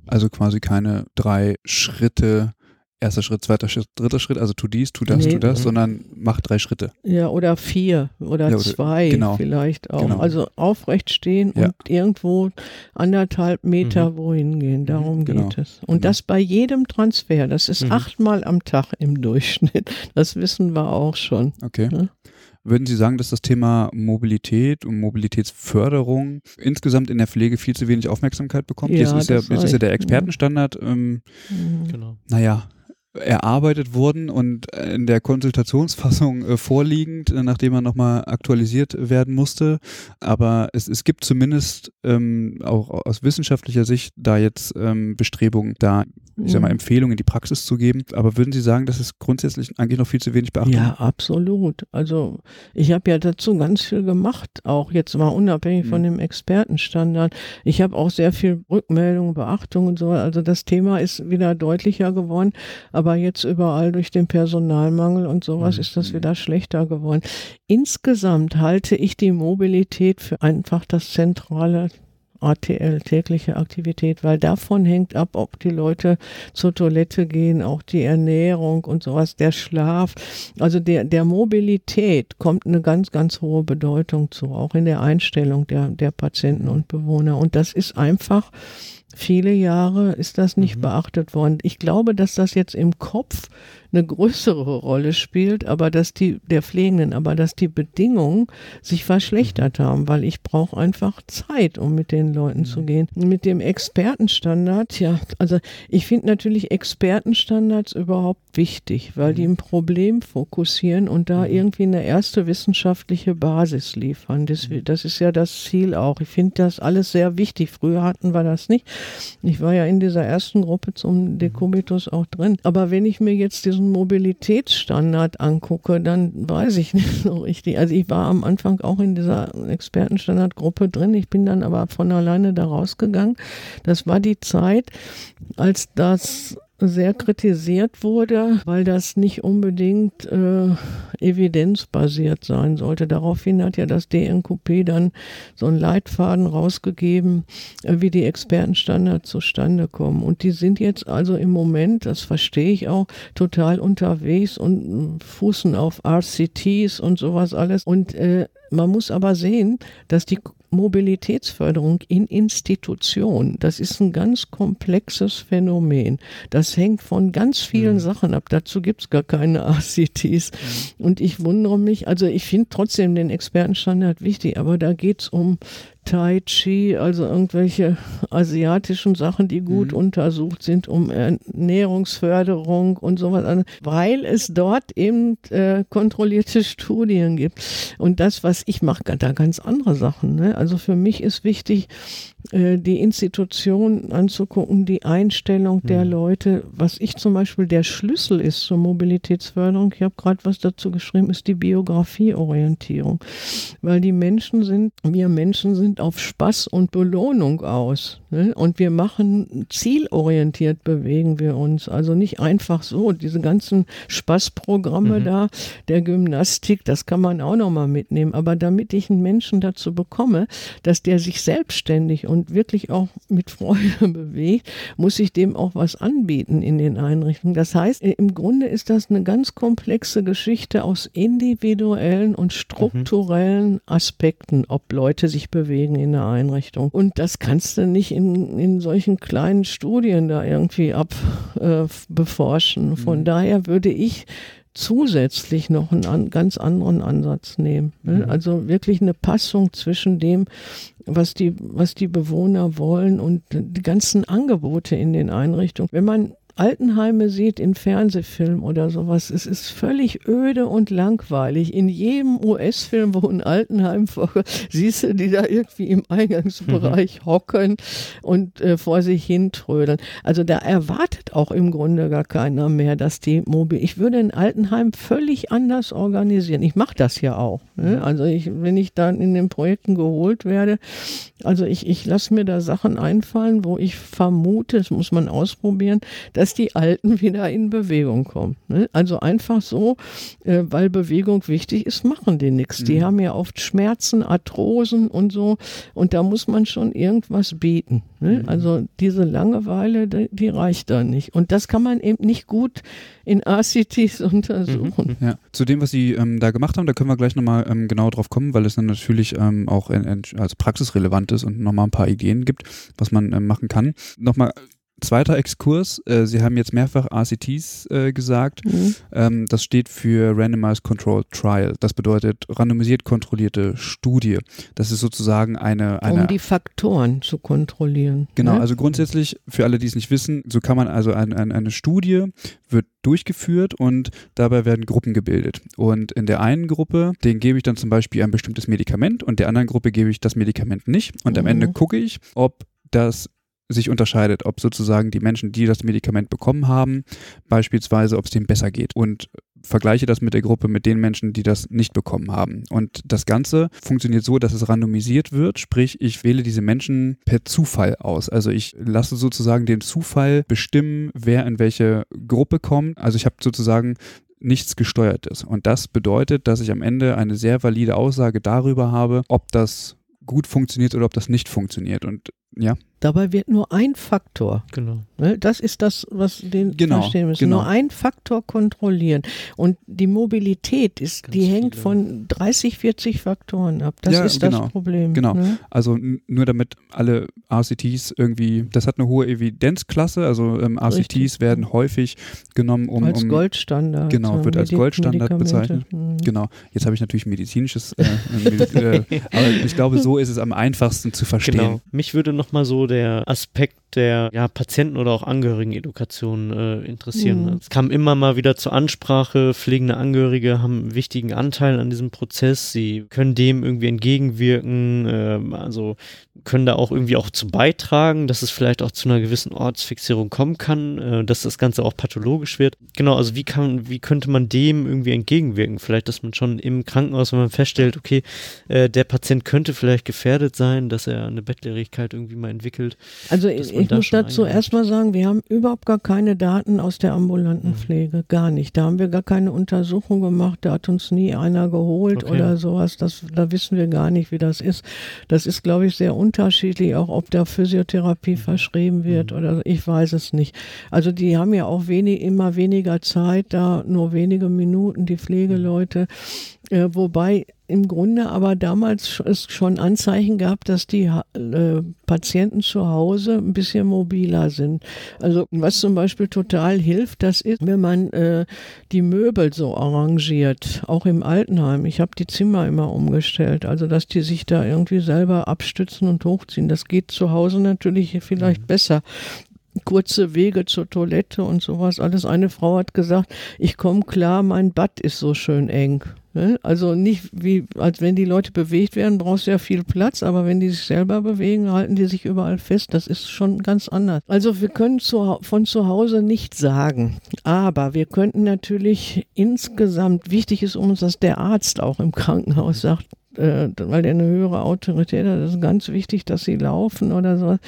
Also quasi keine drei Schritte, erster Schritt, zweiter Schritt, dritter Schritt, also tu dies, tu das, nee, tu das, sondern mach drei Schritte. Ja, oder vier oder, ja, oder zwei genau, vielleicht auch. Genau. Also aufrecht stehen ja. und irgendwo anderthalb Meter mhm. wohin gehen, darum genau. geht es. Und genau. das bei jedem Transfer, das ist mhm. achtmal am Tag im Durchschnitt, das wissen wir auch schon. Okay. Ja? Würden Sie sagen, dass das Thema Mobilität und Mobilitätsförderung insgesamt in der Pflege viel zu wenig Aufmerksamkeit bekommt? Ja, jetzt ist, ja, jetzt ist ja der Expertenstandard, ähm, mhm. genau. naja, erarbeitet wurden und in der Konsultationsfassung äh, vorliegend, äh, nachdem er nochmal aktualisiert werden musste. Aber es, es gibt zumindest ähm, auch aus wissenschaftlicher Sicht da jetzt ähm, Bestrebungen, da ich sag mal, mhm. Empfehlungen in die Praxis zu geben. Aber würden Sie sagen, dass es grundsätzlich eigentlich noch viel zu wenig beachtet Ja, absolut. Also ich habe ja dazu ganz viel gemacht, auch jetzt mal unabhängig mhm. von dem Expertenstandard. Ich habe auch sehr viel Rückmeldungen, Beachtung und so. Also das Thema ist wieder deutlicher geworden. Aber jetzt überall durch den Personalmangel und sowas mhm. ist das wieder schlechter geworden. Insgesamt halte ich die Mobilität für einfach das zentrale ATL, tägliche Aktivität, weil davon hängt ab, ob die Leute zur Toilette gehen, auch die Ernährung und sowas, der Schlaf. Also der, der Mobilität kommt eine ganz, ganz hohe Bedeutung zu, auch in der Einstellung der, der Patienten und Bewohner. Und das ist einfach viele Jahre ist das nicht mhm. beachtet worden. Ich glaube, dass das jetzt im Kopf eine größere Rolle spielt, aber dass die der Pflegenden, aber dass die Bedingungen sich verschlechtert mhm. haben, weil ich brauche einfach Zeit, um mit den Leuten mhm. zu gehen. Mit dem Expertenstandard, ja, also ich finde natürlich Expertenstandards überhaupt wichtig, weil die mhm. ein Problem fokussieren und da mhm. irgendwie eine erste wissenschaftliche Basis liefern. Das, das ist ja das Ziel auch. Ich finde das alles sehr wichtig. Früher hatten wir das nicht. Ich war ja in dieser ersten Gruppe zum Decubitus auch drin. Aber wenn ich mir jetzt diesen Mobilitätsstandard angucke, dann weiß ich nicht so richtig. Also ich war am Anfang auch in dieser Expertenstandardgruppe drin. Ich bin dann aber von alleine da rausgegangen. Das war die Zeit, als das sehr kritisiert wurde, weil das nicht unbedingt äh, evidenzbasiert sein sollte. Daraufhin hat ja das DNKP dann so einen Leitfaden rausgegeben, äh, wie die Expertenstandards zustande kommen. Und die sind jetzt also im Moment, das verstehe ich auch, total unterwegs und fußen auf RCTs und sowas alles. Und äh, man muss aber sehen, dass die Mobilitätsförderung in Institutionen, das ist ein ganz komplexes Phänomen. Das hängt von ganz vielen mhm. Sachen ab. Dazu gibt's gar keine ACTs. Mhm. Und ich wundere mich, also ich finde trotzdem den Expertenstandard wichtig, aber da geht's um Tai Chi, also irgendwelche asiatischen Sachen, die gut mhm. untersucht sind, um Ernährungsförderung und sowas, weil es dort eben äh, kontrollierte Studien gibt. Und das, was ich mache, da ganz andere Sachen. Ne? Also für mich ist wichtig, äh, die Institution anzugucken, die Einstellung der mhm. Leute. Was ich zum Beispiel der Schlüssel ist zur Mobilitätsförderung, ich habe gerade was dazu geschrieben, ist die Biografieorientierung. Weil die Menschen sind, wir Menschen sind auf Spaß und Belohnung aus. Ne? Und wir machen zielorientiert bewegen wir uns. Also nicht einfach so, diese ganzen Spaßprogramme mhm. da, der Gymnastik, das kann man auch nochmal mitnehmen. Aber damit ich einen Menschen dazu bekomme, dass der sich selbstständig und wirklich auch mit Freude bewegt, muss ich dem auch was anbieten in den Einrichtungen. Das heißt, im Grunde ist das eine ganz komplexe Geschichte aus individuellen und strukturellen Aspekten, ob Leute sich bewegen bewegen in der Einrichtung. Und das kannst du nicht in, in solchen kleinen Studien da irgendwie abbeforschen. Äh, Von mhm. daher würde ich zusätzlich noch einen an, ganz anderen Ansatz nehmen. Ne? Mhm. Also wirklich eine Passung zwischen dem, was die, was die Bewohner wollen und die ganzen Angebote in den Einrichtungen. Wenn man Altenheime sieht in Fernsehfilmen oder sowas, es ist völlig öde und langweilig. In jedem US-Film, wo ein Altenheim vorkommt, siehst du die da irgendwie im Eingangsbereich mhm. hocken und äh, vor sich hin trödeln. Also da erwartet auch im Grunde gar keiner mehr, dass die mobil. Ich würde ein Altenheim völlig anders organisieren. Ich mache das ja auch. Ne? Mhm. Also ich, wenn ich dann in den Projekten geholt werde, also ich, ich lasse mir da Sachen einfallen, wo ich vermute, das muss man ausprobieren, dass die Alten wieder in Bewegung kommen. Ne? Also einfach so, äh, weil Bewegung wichtig ist, machen die nichts. Mhm. Die haben ja oft Schmerzen, Arthrosen und so. Und da muss man schon irgendwas bieten. Ne? Mhm. Also diese Langeweile, die, die, reicht da nicht. Und das kann man eben nicht gut in RCTs untersuchen. Mhm. Ja. Zu dem, was Sie ähm, da gemacht haben, da können wir gleich nochmal ähm, genau drauf kommen, weil es dann natürlich ähm, auch in, in, als praxisrelevant ist und nochmal ein paar Ideen gibt, was man ähm, machen kann. Nochmal Zweiter Exkurs, äh, Sie haben jetzt mehrfach RCTs äh, gesagt. Mhm. Ähm, das steht für Randomized Controlled Trial. Das bedeutet randomisiert kontrollierte Studie. Das ist sozusagen eine, eine um die Faktoren zu kontrollieren. Genau, ne? also grundsätzlich für alle, die es nicht wissen, so kann man also ein, ein, eine Studie wird durchgeführt und dabei werden Gruppen gebildet. Und in der einen Gruppe, den gebe ich dann zum Beispiel ein bestimmtes Medikament und der anderen Gruppe gebe ich das Medikament nicht. Und am Ende mhm. gucke ich, ob das sich unterscheidet, ob sozusagen die Menschen, die das Medikament bekommen haben, beispielsweise, ob es denen besser geht. Und vergleiche das mit der Gruppe mit den Menschen, die das nicht bekommen haben. Und das Ganze funktioniert so, dass es randomisiert wird, sprich, ich wähle diese Menschen per Zufall aus. Also ich lasse sozusagen den Zufall bestimmen, wer in welche Gruppe kommt. Also ich habe sozusagen nichts Gesteuertes. Und das bedeutet, dass ich am Ende eine sehr valide Aussage darüber habe, ob das gut funktioniert oder ob das nicht funktioniert. Und ja. Dabei wird nur ein Faktor. Genau. Ne, das ist das, was den genau, verstehen müssen. Genau. Nur ein Faktor kontrollieren. Und die Mobilität ist, Ganz die hängt viele. von 30, 40 Faktoren ab. Das ja, ist genau, das Problem. Genau. Ne? Also nur damit alle RCTs irgendwie, das hat eine hohe Evidenzklasse. Also ähm, RCTs Richtig. werden häufig genommen, um. Als um, Goldstandard. Genau, wird als Goldstandard bezeichnet. Mhm. Genau. Jetzt habe ich natürlich medizinisches, äh, äh, aber ich glaube, so ist es am einfachsten zu verstehen. Genau. Mich würde nochmal so der Aspekt der ja, Patienten- oder auch Angehörigen-Education äh, interessieren. Mhm. Es kam immer mal wieder zur Ansprache, pflegende Angehörige haben einen wichtigen Anteil an diesem Prozess, sie können dem irgendwie entgegenwirken, äh, also können da auch irgendwie auch zu beitragen, dass es vielleicht auch zu einer gewissen Ortsfixierung kommen kann, äh, dass das Ganze auch pathologisch wird. Genau, also wie kann, wie könnte man dem irgendwie entgegenwirken? Vielleicht, dass man schon im Krankenhaus, wenn man feststellt, okay, äh, der Patient könnte vielleicht gefährdet sein, dass er eine Bettlägerigkeit irgendwie mal entwickelt. Also ich muss dazu erstmal sagen, wir haben überhaupt gar keine Daten aus der ambulanten mhm. Pflege, gar nicht. Da haben wir gar keine Untersuchung gemacht, da hat uns nie einer geholt okay. oder sowas. Das, da wissen wir gar nicht, wie das ist. Das ist, glaube ich, sehr unterschiedlich, auch ob da Physiotherapie verschrieben wird mhm. oder ich weiß es nicht. Also die haben ja auch wenig, immer weniger Zeit, da nur wenige Minuten, die Pflegeleute. Äh, wobei im Grunde aber damals es schon Anzeichen gab, dass die äh, Patienten zu Hause ein bisschen mobiler sind. Also was zum Beispiel total hilft, das ist, wenn man äh, die Möbel so arrangiert, auch im Altenheim. Ich habe die Zimmer immer umgestellt, also dass die sich da irgendwie selber abstützen und hochziehen. Das geht zu Hause natürlich vielleicht mhm. besser kurze Wege zur Toilette und sowas. Alles eine Frau hat gesagt, ich komme klar, mein Bad ist so schön eng. Ne? Also nicht wie, als wenn die Leute bewegt werden, brauchst du ja viel Platz, aber wenn die sich selber bewegen, halten die sich überall fest. Das ist schon ganz anders. Also wir können zu, von zu Hause nicht sagen, aber wir könnten natürlich insgesamt, wichtig ist uns, dass der Arzt auch im Krankenhaus sagt, weil der eine höhere Autorität hat. Das ist ganz wichtig, dass sie laufen oder so.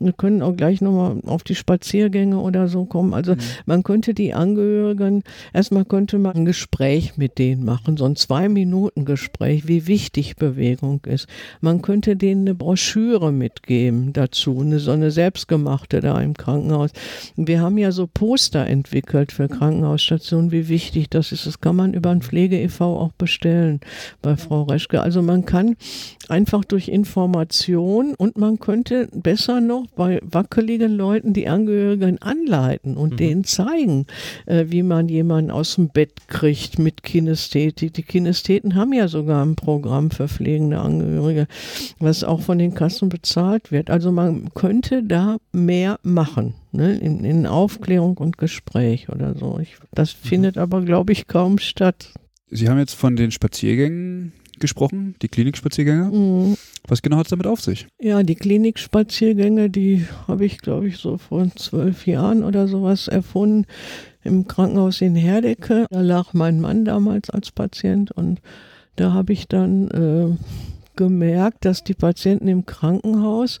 Wir können auch gleich nochmal auf die Spaziergänge oder so kommen. Also mhm. man könnte die Angehörigen, erstmal könnte man ein Gespräch mit denen machen, so ein Zwei-Minuten-Gespräch, wie wichtig Bewegung ist. Man könnte denen eine Broschüre mitgeben dazu, eine, so eine selbstgemachte da im Krankenhaus. Wir haben ja so Poster entwickelt für Krankenhausstationen, wie wichtig das ist. Das kann man über ein Pflege e.V. auch bestellen bei Frau Reschke. Also Also man kann einfach durch Information und man könnte besser noch bei wackeligen Leuten die Angehörigen anleiten und mhm. denen zeigen, äh, wie man jemanden aus dem Bett kriegt mit Kinästhetik. Die Kinästheten haben ja sogar ein Programm für pflegende Angehörige, was auch von den Kassen bezahlt wird. Also man könnte da mehr machen. Ne, in, in Aufklärung und Gespräch oder so. Ich, das mhm. findet aber, glaube ich, kaum statt. Sie haben jetzt von den Spaziergängen gesprochen, die Klinikspaziergänge. Mhm. Was genau hat es damit auf sich? Ja, die Klinikspaziergänge, die habe ich, glaube ich, so vor zwölf Jahren oder sowas erfunden im Krankenhaus in Herdecke. Da lag mein Mann damals als Patient und da habe ich dann äh, gemerkt, dass die Patienten im Krankenhaus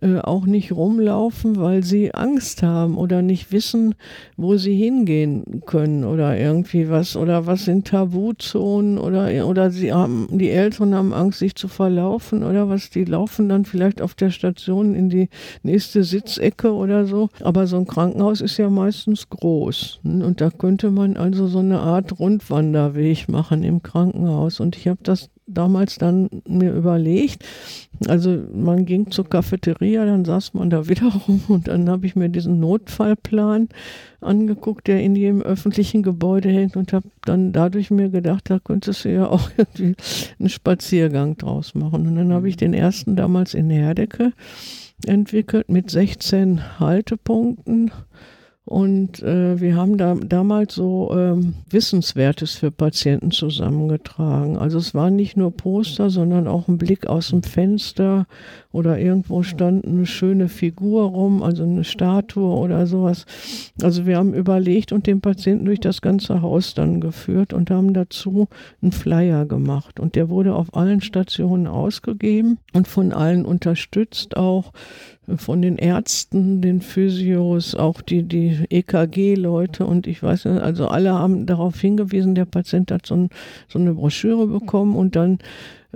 äh, auch nicht rumlaufen, weil sie Angst haben oder nicht wissen, wo sie hingehen können oder irgendwie was oder was sind Tabuzonen oder oder sie haben die Eltern haben Angst, sich zu verlaufen oder was. Die laufen dann vielleicht auf der Station in die nächste Sitzecke oder so. Aber so ein Krankenhaus ist ja meistens groß und da könnte man also so eine Art Rundwanderweg machen im Krankenhaus. Und ich habe das damals dann mir überlegt. Also man ging zur Cafeteria, dann saß man da wieder rum und dann habe ich mir diesen Notfallplan angeguckt, der in jedem öffentlichen Gebäude hängt und habe dann dadurch mir gedacht, da könntest du ja auch irgendwie einen Spaziergang draus machen. Und dann habe ich den ersten damals in Herdecke entwickelt mit 16 Haltepunkten und äh, wir haben da damals so ähm, Wissenswertes für Patienten zusammengetragen. Also es waren nicht nur Poster, sondern auch ein Blick aus dem Fenster oder irgendwo stand eine schöne Figur rum, also eine Statue oder sowas. Also wir haben überlegt und den Patienten durch das ganze Haus dann geführt und haben dazu einen Flyer gemacht. Und der wurde auf allen Stationen ausgegeben und von allen unterstützt auch von den Ärzten, den Physios, auch die, die EKG-Leute und ich weiß nicht, also alle haben darauf hingewiesen, der Patient hat so, ein, so eine Broschüre bekommen und dann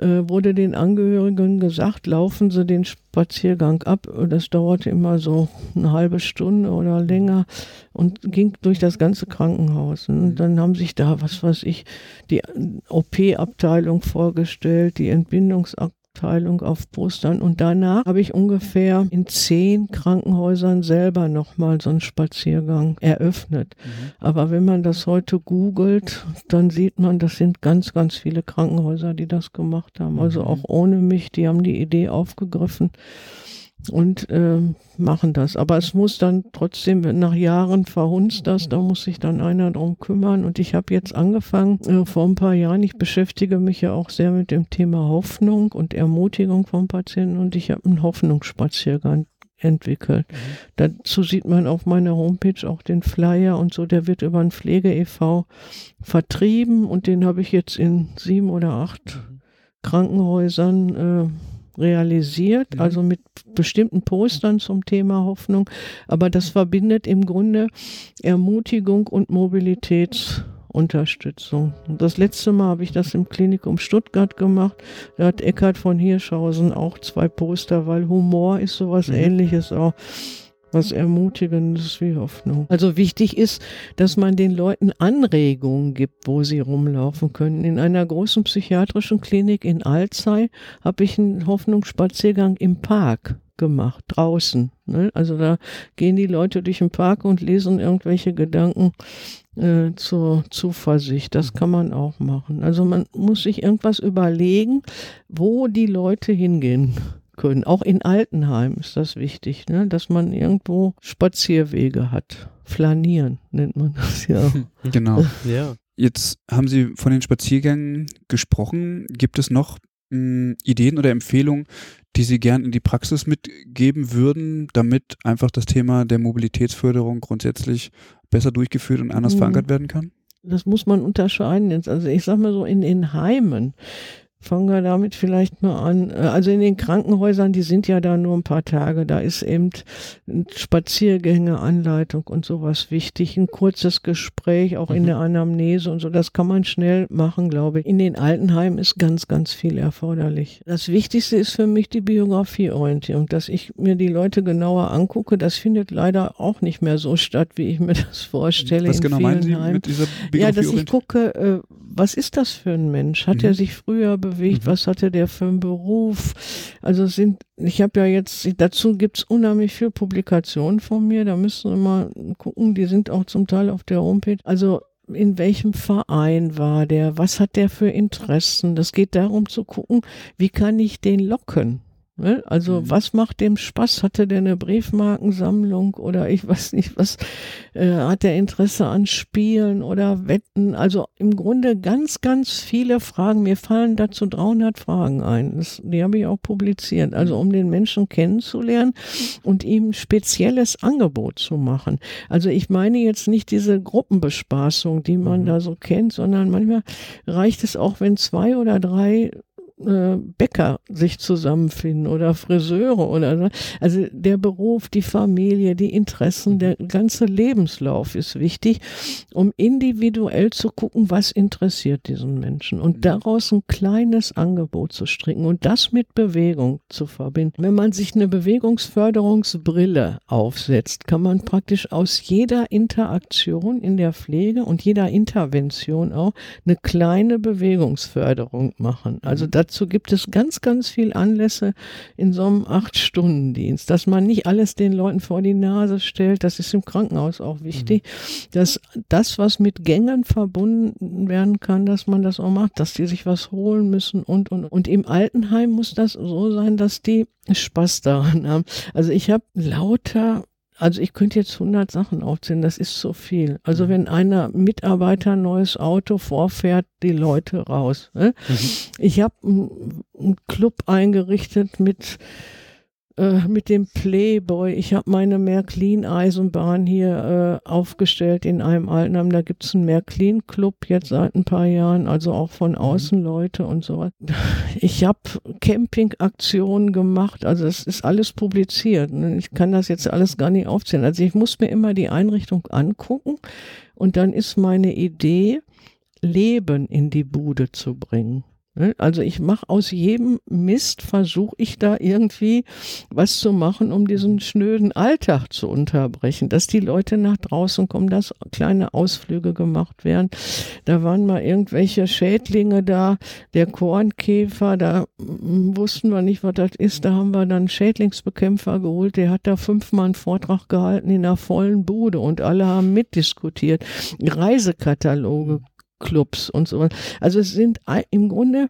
wurde den Angehörigen gesagt, laufen Sie den Spaziergang ab. Das dauerte immer so eine halbe Stunde oder länger und ging durch das ganze Krankenhaus. Und dann haben sich da, was weiß ich, die OP-Abteilung vorgestellt, die Entbindungsabteilung Abteilung auf Postern und danach habe ich ungefähr in zehn Krankenhäusern selber nochmal so einen Spaziergang eröffnet. Mhm. Aber wenn man das heute googelt, dann sieht man, das sind ganz, ganz viele Krankenhäuser, die das gemacht haben. Also mhm. auch ohne mich, die haben die Idee aufgegriffen und äh, machen das. Aber es muss dann trotzdem, nach Jahren verhunzt das, da muss sich dann einer drum kümmern. Und ich habe jetzt angefangen, äh, vor ein paar Jahren, ich beschäftige mich ja auch sehr mit dem Thema Hoffnung und Ermutigung von Patienten und ich habe einen Hoffnungsspaziergang entwickelt. Mhm. Dazu sieht man auf meiner Homepage auch den Flyer und so, der wird über ein Pflege e.V. vertrieben und den habe ich jetzt in sieben oder acht mhm. Krankenhäusern äh, realisiert, mhm. also mit bestimmten Postern zum Thema Hoffnung. Aber das verbindet im Grunde Ermutigung und Mobilitätsunterstützung. Das letzte Mal habe ich das im Klinikum Stuttgart gemacht. Da hat Eckhard von Hirschhausen auch zwei Poster, weil Humor ist sowas mhm. ähnliches auch was Ermutigendes wie Hoffnung. Also wichtig ist, dass man den Leuten Anregungen gibt, wo sie rumlaufen können. In einer großen psychiatrischen Klinik in Alzey habe ich einen Hoffnungsspaziergang im Park gemacht, draußen. Ne? Also da gehen die Leute durch den Park und lesen irgendwelche Gedanken äh, zur Zuversicht. Das kann man auch machen. Also man muss sich irgendwas überlegen, wo die Leute hingehen können. Auch in Altenheim ist das wichtig, ne? dass man irgendwo Spazierwege hat. Flanieren nennt man das ja. genau. ja. Jetzt haben Sie von den Spaziergängen gesprochen. Gibt es noch mh, hm, Ideen oder Empfehlungen, die Sie gern in die Praxis mitgeben würden, damit einfach das Thema der Mobilitätsförderung grundsätzlich besser durchgeführt und anders mhm. verankert werden kann? Das muss man unterscheiden jetzt. Also ich sag mal so, in den Heimen Fangen wir damit vielleicht mal an. Äh, also in den Krankenhäusern, die sind ja da nur ein paar Tage. Da ist eben Spaziergänge, Anleitung und sowas wichtig. Ein kurzes Gespräch, auch mhm. in der Anamnese und so. Das kann man schnell machen, glaube ich. In den Altenheimen ist ganz, ganz viel erforderlich. Das Wichtigste ist für mich die Biografieorientierung, dass ich mir die Leute genauer angucke. Das findet leider auch nicht mehr so statt, wie ich mir das vorstelle. Was genau meinen Sie Heimen. mit dieser Ja, dass ich gucke, äh, was ist das für ein Mensch? Hat mhm. er sich früher bewegt? Mhm. Was hatte der für einen Beruf? Also sind, ich habe ja jetzt, dazu gibt's unheimlich viel Publikationen von mir, da müssen wir mal gucken, die sind auch zum Teil auf der Homepage. Also in welchem Verein war der, was hat der für Interessen. Das geht darum zu gucken, wie kann ich den locken. Ne? Also mhm. was macht dem Spaß? Hatte der eine Briefmarkensammlung oder ich weiß nicht, was äh, hat der Interesse an Spielen oder Wetten? Also im Grunde ganz, ganz viele Fragen. Mir fallen dazu 300 Fragen ein. Das, die habe ich auch publiziert. Also um den Menschen kennenzulernen und ihm spezielles Angebot zu machen. Also ich meine jetzt nicht diese Gruppenbespaßung, die man mhm. da so kennt, sondern manchmal reicht es auch, wenn zwei oder drei äh, Bäcker sich zusammenfinden oder Friseure oder so. Also der Beruf, die Familie, die Interessen, der ganze Lebenslauf ist wichtig, um individuell zu gucken, was interessiert diesen Menschen und mhm. daraus ein kleines Angebot zu stricken und das mit Bewegung zu verbinden. Wenn man sich eine Bewegungsförderungsbrille aufsetzt, kann man praktisch aus jeder Interaktion in der Pflege und jeder Intervention auch eine kleine Bewegungsförderung machen. Also mhm. das dazu gibt es ganz, ganz viel Anlässe in so einem Acht-Stunden-Dienst, dass man nicht alles den Leuten vor die Nase stellt. Das ist im Krankenhaus auch wichtig, mhm. dass das, was mit Gängen verbunden werden kann, dass man das auch macht, dass die sich was holen müssen und, und, und im Altenheim muss das so sein, dass die Spaß daran haben. Also ich habe lauter also ich könnte jetzt 100 Sachen aufzählen, das ist so viel. Also mhm. wenn einer Mitarbeiter ein neues Auto vorfährt, die Leute raus. Ne? Mhm. Ich habe einen Club eingerichtet mit äh, mit dem Playboy. Ich habe meine Märklin-Eisenbahn hier äh, aufgestellt in einem Altenheim. Da gibt es einen Märklin-Club jetzt seit ein paar Jahren, also auch von mhm. außen Leute und so was. Ich habe Camping-Aktionen gemacht, also es ist alles publiziert. Ne? Ich kann das jetzt alles gar nicht aufzählen. Also ich muss mir immer die Einrichtung angucken und dann ist meine Idee, Leben in die Bude zu bringen. Ne? Also ich mache aus jedem Mist, versuche ich da irgendwie was zu machen, um diesen schnöden Alltag zu unterbrechen, dass die Leute nach draußen kommen, dass kleine Ausflüge gemacht werden. Da waren mal irgendwelche Schädlinge da, der Kornkäfer, da wussten wir nicht, was das ist. Da haben wir dann Schädlingsbekämpfer geholt, der hat da fünfmal einen Vortrag gehalten in einer vollen Bude und alle haben mitdiskutiert. Reisekataloge Clubs und so. Also es sind im Grunde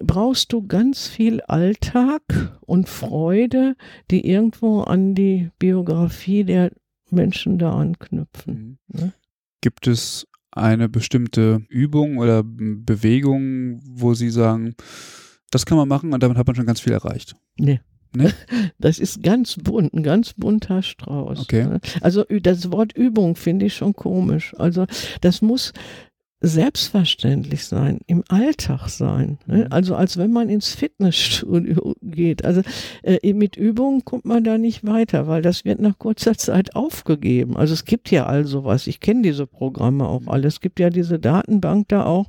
brauchst du ganz viel Alltag und Freude, die irgendwo an die Biografie der Menschen da anknüpfen. Mhm. Ne? Gibt es eine bestimmte Übung oder Bewegung, wo Sie sagen, das kann man machen und damit hat man schon ganz viel erreicht? Nee. Nee? Das ist ganz bunt, ein ganz bunter Strauß. Okay. Ne? Also das Wort Übung finde ich schon komisch. Also das muss, selbstverständlich sein, im Alltag sein. Ne? Mhm. Also als wenn man ins Fitnessstudio geht. Also äh, mit Übungen kommt man da nicht weiter, weil das wird nach kurzer Zeit aufgegeben. Also es gibt ja all sowas. Ich kenne diese Programme auch mhm. alle. Es gibt ja diese Datenbank da auch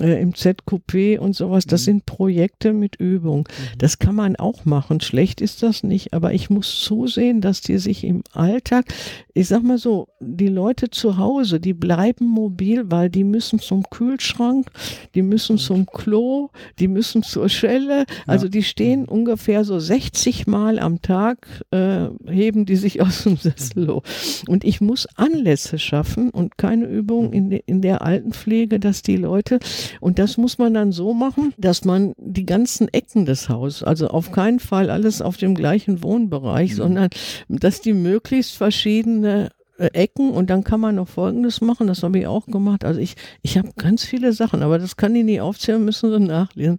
äh, im ZQP und sowas. Das mhm. sind Projekte mit Übung. Mhm. Das kann man auch machen. Schlecht ist das nicht, aber ich muss zusehen, dass die sich im Alltag, ich sag mal so, die Leute zu Hause, die bleiben mobil, weil die müssen zum Kühlschrank, die müssen zum Klo, die müssen zur Schelle. Also die stehen mhm. ungefähr so 60 Mal am Tag, äh, heben die sich aus dem Sessel. Mhm. Und ich muss Anlässe schaffen und keine Übung in, de, in der Altenpflege, dass die Leute und das muss man dann so machen, dass man die ganzen Ecken des Hauses, also auf keinen Fall alles auf dem gleichen Wohnbereich, mhm. sondern dass die möglichst verschiedene Ecken und dann kann man noch Folgendes machen, das habe ich auch gemacht. Also ich, ich habe ganz viele Sachen, aber das kann ich nicht aufzählen, müssen Sie nachlesen.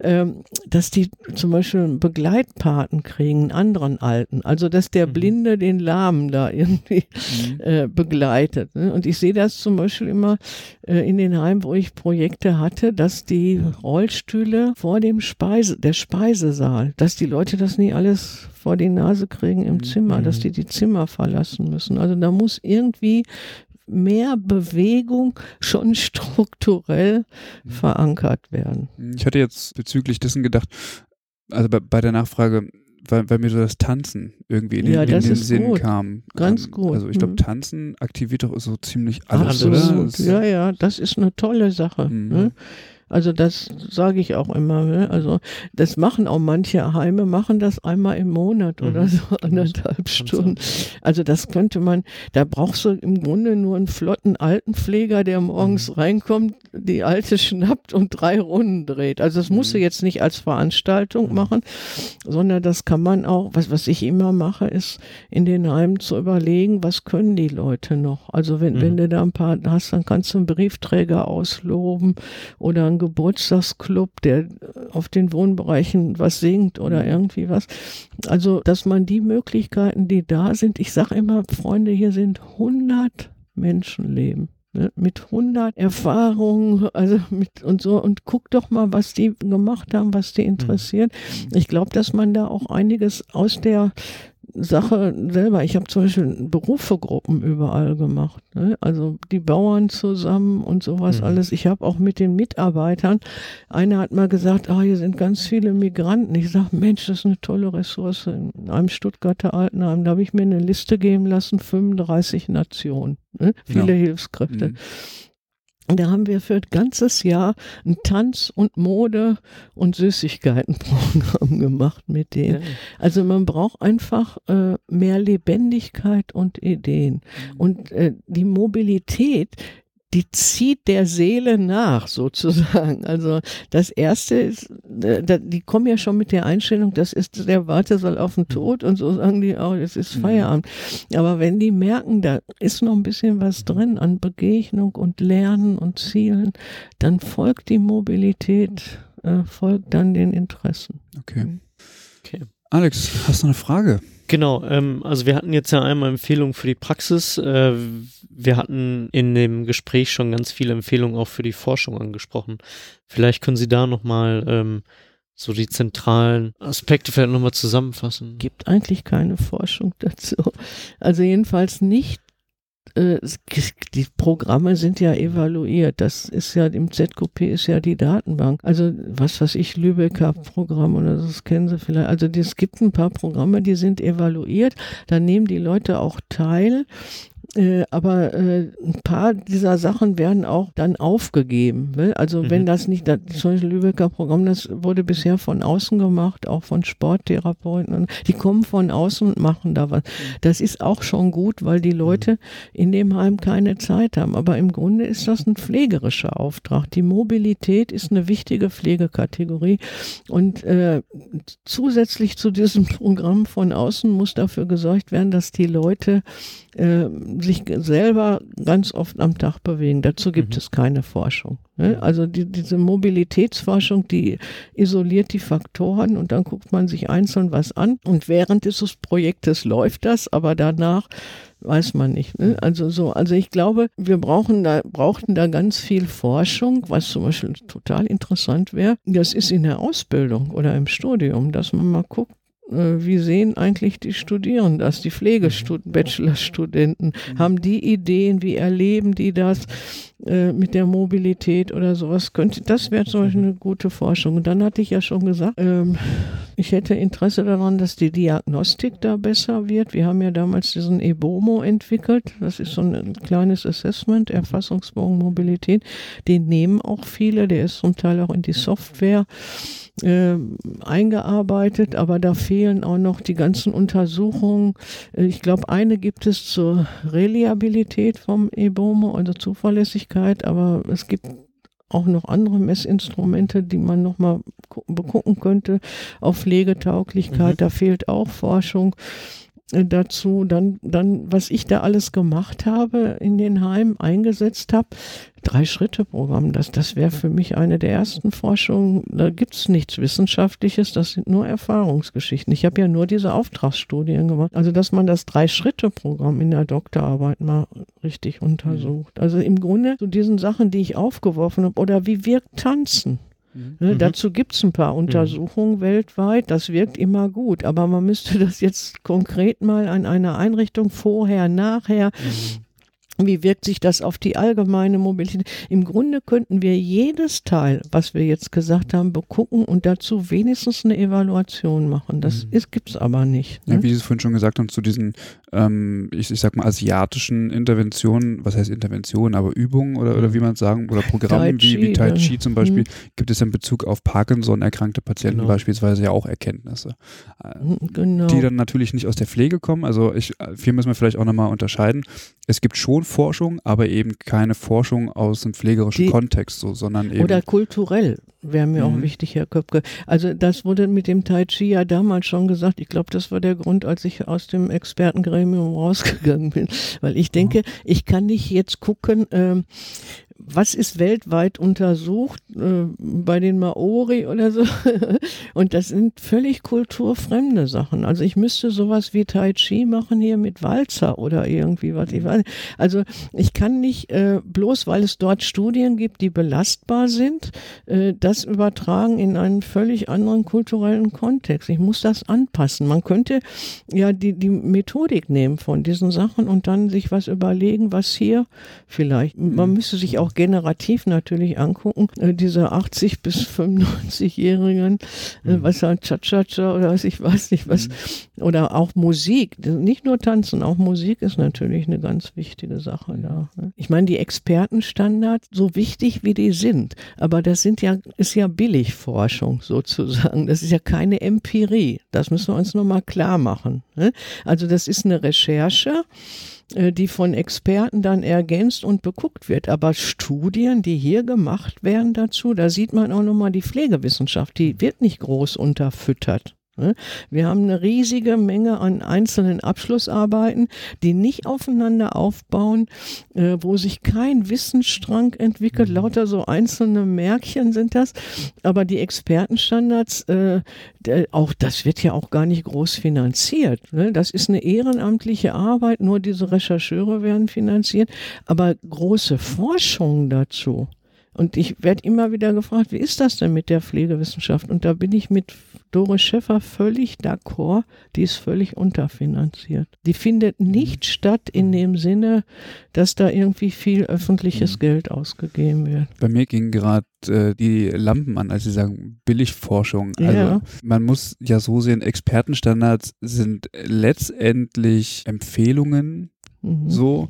Ähm, dass die zum Beispiel einen Begleitpaten kriegen, einen anderen Alten. Also dass der mhm. Blinde den Lahmen da irgendwie mhm. äh, begleitet. Ne? Und ich sehe das zum Beispiel immer äh, in den Heimen, wo ich Projekte hatte, dass die Rollstühle vor dem Speise, der Speisesaal, dass die Leute das nie alles vor die Nase kriegen im mhm. Zimmer, dass die die Zimmer verlassen müssen. Also da muss irgendwie mehr Bewegung schon strukturell mhm. verankert werden. Ich hatte jetzt bezüglich dessen gedacht, also bei, bei der Nachfrage, weil, weil mir so das Tanzen irgendwie in den, Ja, in das den Sinn gut. kam. Ganz Ähm, gut. Also ich glaube, Mhm. Tanzen aktiviert doch so ziemlich alles, Absolut. oder? Das- Ja, ja, das ist eine tolle Sache. Mhm. Ne? Also das sage ich auch immer. Ne? Also das machen auch manche Heime, machen das einmal im Monat oder Mhm. so anderthalb Stunden. Also das könnte man, da brauchst du im Grunde nur einen flotten Altenpfleger, der morgens Mhm. reinkommt, die Alte schnappt und drei Runden dreht. Also das musst du Mhm. jetzt nicht als Veranstaltung Mhm. machen, sondern das kann man auch, was, was ich immer mache, ist in den Heimen zu überlegen, was können die Leute noch. Also wenn, Mhm. wenn du da ein paar hast, dann kannst du einen Briefträger ausloben oder einen Geburtstagsclub, der auf den Wohnbereichen was singt oder Mhm. irgendwie was. Also, dass man die Möglichkeiten, die da sind, ich sage immer, Freunde, hier sind 100 Menschenleben. Ne, mit 100 Erfahrungen, also mit und so und guck doch mal, was die gemacht haben, was die interessiert. Ich glaube, dass man da auch einiges aus der Sache selber. Ich habe zum Beispiel Berufegruppen überall gemacht. Ne? Also die Bauern zusammen und sowas Mhm. alles. Ich habe auch mit den Mitarbeitern, einer hat mal gesagt, ah, hier sind ganz viele Migranten. Ich sage, Mensch, das ist eine tolle Ressource. In einem Stuttgarter Altenheim, da habe ich mir eine Liste geben lassen, 35 Nationen, ne? viele Ja. Hilfskräfte. Mhm. Und da haben wir für ein ganzes Jahr ein Tanz- und Mode- und Süßigkeitenprogramm gemacht mit denen. Ja. Also man braucht einfach äh, mehr Lebendigkeit und Ideen. Und äh, die Mobilität, die zieht der Seele nach, sozusagen. Also das Erste ist, äh, die kommen ja schon mit der Einstellung, das ist der Wartesaal auf den Tod und so sagen die auch, es ist Mhm. Feierabend. Aber wenn die merken, da ist noch ein bisschen was drin an Begegnung und Lernen und Zielen, dann folgt die Mobilität, äh, folgt dann den Interessen. Okay. Okay. Alex, hast du eine Frage? Genau, ähm, also wir hatten jetzt ja einmal Empfehlungen für die Praxis. Äh, wir hatten in dem Gespräch schon ganz viele Empfehlungen auch für die Forschung angesprochen. Vielleicht können Sie da nochmal ähm, so die zentralen Aspekte vielleicht nochmal zusammenfassen. gibt eigentlich keine Forschung dazu. Also jedenfalls nicht. Äh, Die Programme sind ja evaluiert. Das ist ja im ZQP ist ja die Datenbank. Also was weiß ich, Lübecker Programm oder das kennen Sie vielleicht. Also es gibt ein paar Programme, die sind evaluiert. Da nehmen die Leute auch teil. Äh, aber äh, ein paar dieser Sachen werden auch dann aufgegeben. Ne? Also Mhm. wenn das nicht, das, Beispiel Lübecker Programm, das wurde bisher von außen gemacht, auch von Sporttherapeuten. Und die kommen von außen und machen da was. Das ist auch schon gut, weil die Leute in dem Heim keine Zeit haben. Aber im Grunde ist das ein pflegerischer Auftrag. Die Mobilität ist eine wichtige Pflegekategorie. Und äh, zusätzlich zu diesem Programm von außen muss dafür gesorgt werden, dass die Leute äh, sich selber ganz oft am Tag bewegen. Dazu gibt Mhm. es keine Forschung. Ne? Also die, diese Mobilitätsforschung, die isoliert die Faktoren und dann guckt man sich einzeln was an. Und während dieses Projektes läuft das, aber danach weiß man nicht. Ne? Also so, also ich glaube, wir brauchen da, brauchten da ganz viel Forschung, was zum Beispiel total interessant wäre. Das ist in der Ausbildung oder im Studium, dass man mal guckt, wie sehen eigentlich die Studierenden das, die Pflegestudenten, Bachelorstudenten, haben die Ideen, wie erleben die das äh, mit der Mobilität oder sowas? Könnte, das wäre zum Beispiel eine gute Forschung. Und dann hatte ich ja schon gesagt, ähm, ich hätte Interesse daran, dass die Diagnostik da besser wird. Wir haben ja damals diesen EBOMO entwickelt. Das ist so ein kleines Assessment, Erfassungsbogen Mobilität. Den nehmen auch viele. Der ist zum Teil auch in die Software äh, eingearbeitet, aber da fehlen auch noch die ganzen Untersuchungen. Äh, Ich glaube, eine gibt es zur Reliabilität vom EBOMO, also Zuverlässigkeit, aber es gibt auch noch andere Messinstrumente, die man nochmal begucken könnte auf Pflegetauglichkeit. Mhm. Da fehlt auch Forschung dazu. Dann, dann, was ich da alles gemacht habe in den Heimen, eingesetzt habe, Drei-Schritte-Programm, das, das wäre für mich eine der ersten Forschungen. Da gibt es nichts Wissenschaftliches, das sind nur Erfahrungsgeschichten. Ich habe ja nur diese Auftragsstudien gemacht. Also, dass man das Drei-Schritte-Programm in der Doktorarbeit mal richtig untersucht. Also im Grunde zu diesen Sachen, die ich aufgeworfen habe, oder wie wirkt Tanzen? Ne, Mhm. Dazu gibt es ein paar Untersuchungen weltweit, das wirkt immer gut, aber man müsste das jetzt konkret mal an einer Einrichtung vorher, nachher Wie wirkt sich das auf die allgemeine Mobilität? Im Grunde könnten wir jedes Teil, was wir jetzt gesagt haben, begucken und dazu wenigstens eine Evaluation machen. Das mhm. gibt es aber nicht. Ne? Ja, wie Sie es vorhin schon gesagt haben, zu diesen, ähm, ich, ich sag mal, asiatischen Interventionen, was heißt Interventionen, aber Übungen oder, oder wie man sagen, oder Programme wie, wie Tai Chi zum Beispiel, mhm. gibt es in Bezug auf Parkinson erkrankte Patienten genau. beispielsweise ja auch Erkenntnisse. Mhm, genau. Die dann natürlich nicht aus der Pflege kommen. Also ich, hier müssen wir vielleicht auch nochmal unterscheiden. Es gibt schon Forschung, aber eben keine Forschung aus dem pflegerischen Die, Kontext, so, sondern eben. Oder kulturell wäre mir mhm. auch wichtig, Herr Köpke. Also das wurde mit dem Tai Chi ja damals schon gesagt. Ich glaube, das war der Grund, als ich aus dem Expertengremium rausgegangen bin. Weil ich denke, ich kann nicht jetzt gucken, ähm, was ist weltweit untersucht äh, bei den Maori oder so. Und das sind völlig kulturfremde Sachen. Also ich müsste sowas wie Tai Chi machen hier mit Walzer oder irgendwie was. Ich weiß. Also ich kann nicht, äh, bloß weil es dort Studien gibt, die belastbar sind, äh, das übertragen in einen völlig anderen kulturellen Kontext. Ich muss das anpassen. Man könnte ja die, die Methodik nehmen von diesen Sachen und dann sich was überlegen, was hier vielleicht, man müsste sich auch auch generativ natürlich angucken, äh, diese 80 bis 95-Jährigen, äh, mhm. was halt Cha-Cha-Cha oder was ich weiß nicht was, mhm. oder auch Musik, nicht nur Tanzen, auch Musik ist natürlich eine ganz wichtige Sache da. Ne? Ich meine, die Expertenstandards, so wichtig wie die sind, aber das sind ja, ist ja Billigforschung sozusagen, das ist ja keine Empirie, das müssen wir uns nochmal klar machen. Ne? Also das ist eine Recherche, die von Experten dann ergänzt und beguckt wird. Aber Studien, die hier gemacht werden dazu, da sieht man auch nochmal die Pflegewissenschaft, die wird nicht groß unterfüttert. Ne? Wir haben eine riesige Menge an einzelnen Abschlussarbeiten, die nicht aufeinander aufbauen, äh, wo sich kein Wissensstrang entwickelt. Mhm. Lauter so einzelne Märkchen sind das. Aber die Expertenstandards, äh, auch das wird ja auch gar nicht groß finanziert. Ne? Das ist eine ehrenamtliche Arbeit, nur diese Rechercheure werden finanziert. Aber große Forschung dazu, und ich werde immer wieder gefragt, wie ist das denn mit der Pflegewissenschaft? Und da bin ich mit Doris Schäffer völlig d'accord, die ist völlig unterfinanziert. Die findet mhm. nicht statt in dem Sinne, dass da irgendwie viel öffentliches mhm. Geld ausgegeben wird. Bei mir gingen gerade äh, die Lampen an, als Sie sagen Billigforschung. Also ja. man muss ja so sehen, Expertenstandards sind letztendlich Empfehlungen, mhm. so,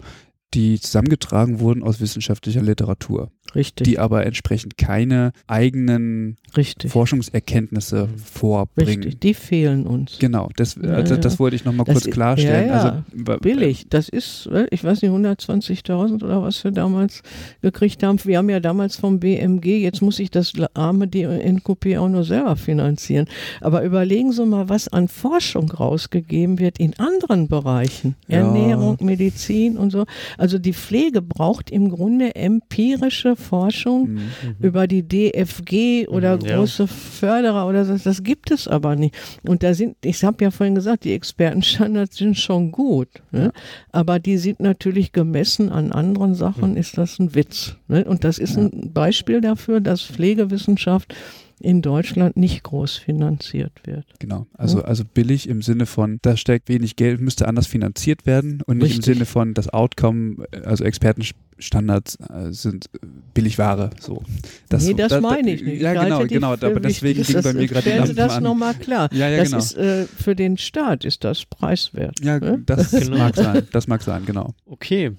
die zusammengetragen wurden aus wissenschaftlicher Literatur. Richtig. Die aber entsprechend keine eigenen Richtig. Forschungserkenntnisse vorbringen. Richtig, die fehlen uns. Genau, das, ja, also, das wollte ich nochmal kurz klarstellen. Ja, ja. Also, Billig, das ist, äh, ich weiß nicht, 120.000 oder was wir damals gekriegt haben. Wir haben ja damals vom BMG, jetzt muss ich das arme DNKP auch nur selber finanzieren. Aber überlegen Sie mal, was an Forschung rausgegeben wird in anderen Bereichen. Ernährung, Medizin und so. Also die Pflege braucht im Grunde empirische Forschung mhm. über die DFG oder mhm, große ja. Förderer oder so. Das gibt es aber nicht. Und da sind, ich habe ja vorhin gesagt, die Expertenstandards sind schon gut. Ne? Ja. Aber die sind natürlich gemessen an anderen Sachen, mhm. ist das ein Witz. Ne? Und das ist ein Beispiel dafür, dass Pflegewissenschaft in Deutschland nicht groß finanziert wird. Genau, also, ja. also billig im Sinne von, da steckt wenig Geld, müsste anders finanziert werden und nicht Richtig. im Sinne von, das Outcome, also Expertenstandards äh, sind billig Ware. So. Das, nee, das da, meine ich nicht. Ja, genau, genau, aber deswegen ging bei mir gerade die Lampen das nochmal klar. Ja, ja, das genau. ist, äh, für den Staat ist das preiswert. Ja, ne? das genau. mag sein, das mag sein, genau. Okay,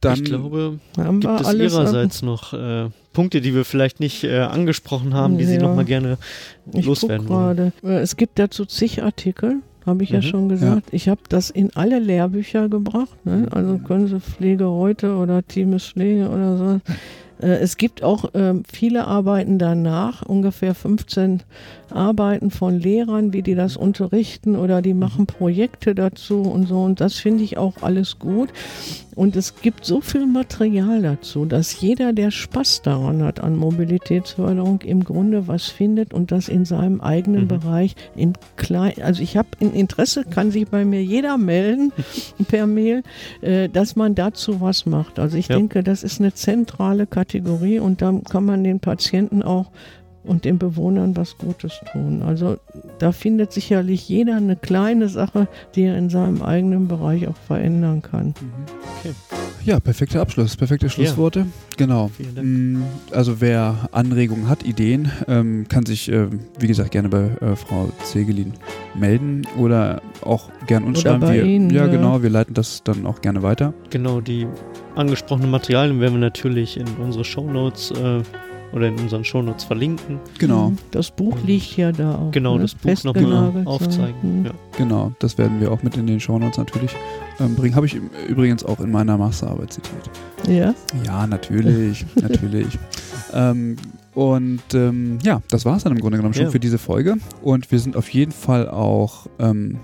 dann ich glaube, gibt es Ihrerseits noch äh, Punkte, die wir vielleicht nicht äh, angesprochen haben, die ja, Sie noch mal gerne loswerden wollen. Äh, es gibt dazu zig Artikel, habe ich mhm. ja schon gesagt. Ja. Ich habe das in alle Lehrbücher gebracht. Ne? Also können Sie Pflege heute oder Teames Pflege oder so. Äh, es gibt auch äh, viele Arbeiten danach, ungefähr 15 Arbeiten von Lehrern, wie die das unterrichten oder die machen Projekte dazu und so. Und das finde ich auch alles gut. Und es gibt so viel Material dazu, dass jeder, der Spaß daran hat an Mobilitätsförderung, im Grunde was findet und das in seinem eigenen mhm. Bereich in klein. Also ich habe ein Interesse, kann sich bei mir jeder melden per Mail, äh, dass man dazu was macht. Also ich ja. denke, das ist eine zentrale Kategorie und da kann man den Patienten auch und den Bewohnern was Gutes tun. Also da findet sicherlich jeder eine kleine Sache, die er in seinem eigenen Bereich auch verändern kann. Mhm. Okay. Ja, perfekter Abschluss, perfekte Schlussworte. Ja. Genau. Mm, also wer Anregungen hat, Ideen, ähm, kann sich, äh, wie gesagt, gerne bei äh, Frau Zegelin melden oder auch gern uns oder schreiben. Wir, Ihnen, ja, ja, genau, wir leiten das dann auch gerne weiter. Genau, die angesprochenen Materialien werden wir natürlich in unsere Shownotes äh, oder in unseren Shownotes verlinken. Genau. Mhm. Das Buch liegt ja da auch. Genau, ne? das Buch nochmal aufzeigen. Mhm. Ja. Genau, das werden wir auch mit in den Shownotes natürlich ähm, bringen. Habe ich übrigens auch in meiner Masterarbeit zitiert. Ja? Ja, natürlich, natürlich. Ähm, und ähm, ja, das war es dann im Grunde genommen schon ja. für diese Folge. Und wir sind auf jeden Fall auch ähm,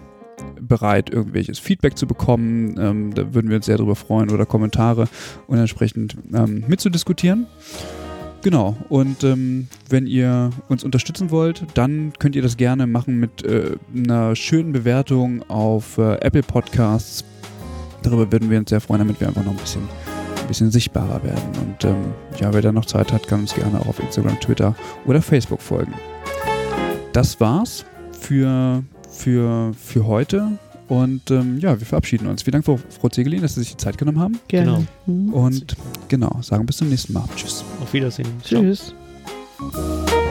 bereit, irgendwelches Feedback zu bekommen. Ähm, da würden wir uns sehr darüber freuen oder Kommentare und entsprechend ähm, mitzudiskutieren. Genau, und ähm, wenn ihr uns unterstützen wollt, dann könnt ihr das gerne machen mit äh, einer schönen Bewertung auf äh, Apple Podcasts. Darüber würden wir uns sehr freuen, damit wir einfach noch ein bisschen, ein bisschen sichtbarer werden. Und ähm, ja, wer da noch Zeit hat, kann uns gerne auch auf Instagram, Twitter oder Facebook folgen. Das war's für, für, für heute. Und ähm, ja, wir verabschieden uns. Vielen Dank, Frau, Frau Zegelin, dass Sie sich die Zeit genommen haben. Gerne. Genau. Und genau, sagen bis zum nächsten Mal. Tschüss. Auf Wiedersehen. Tschüss. Ciao.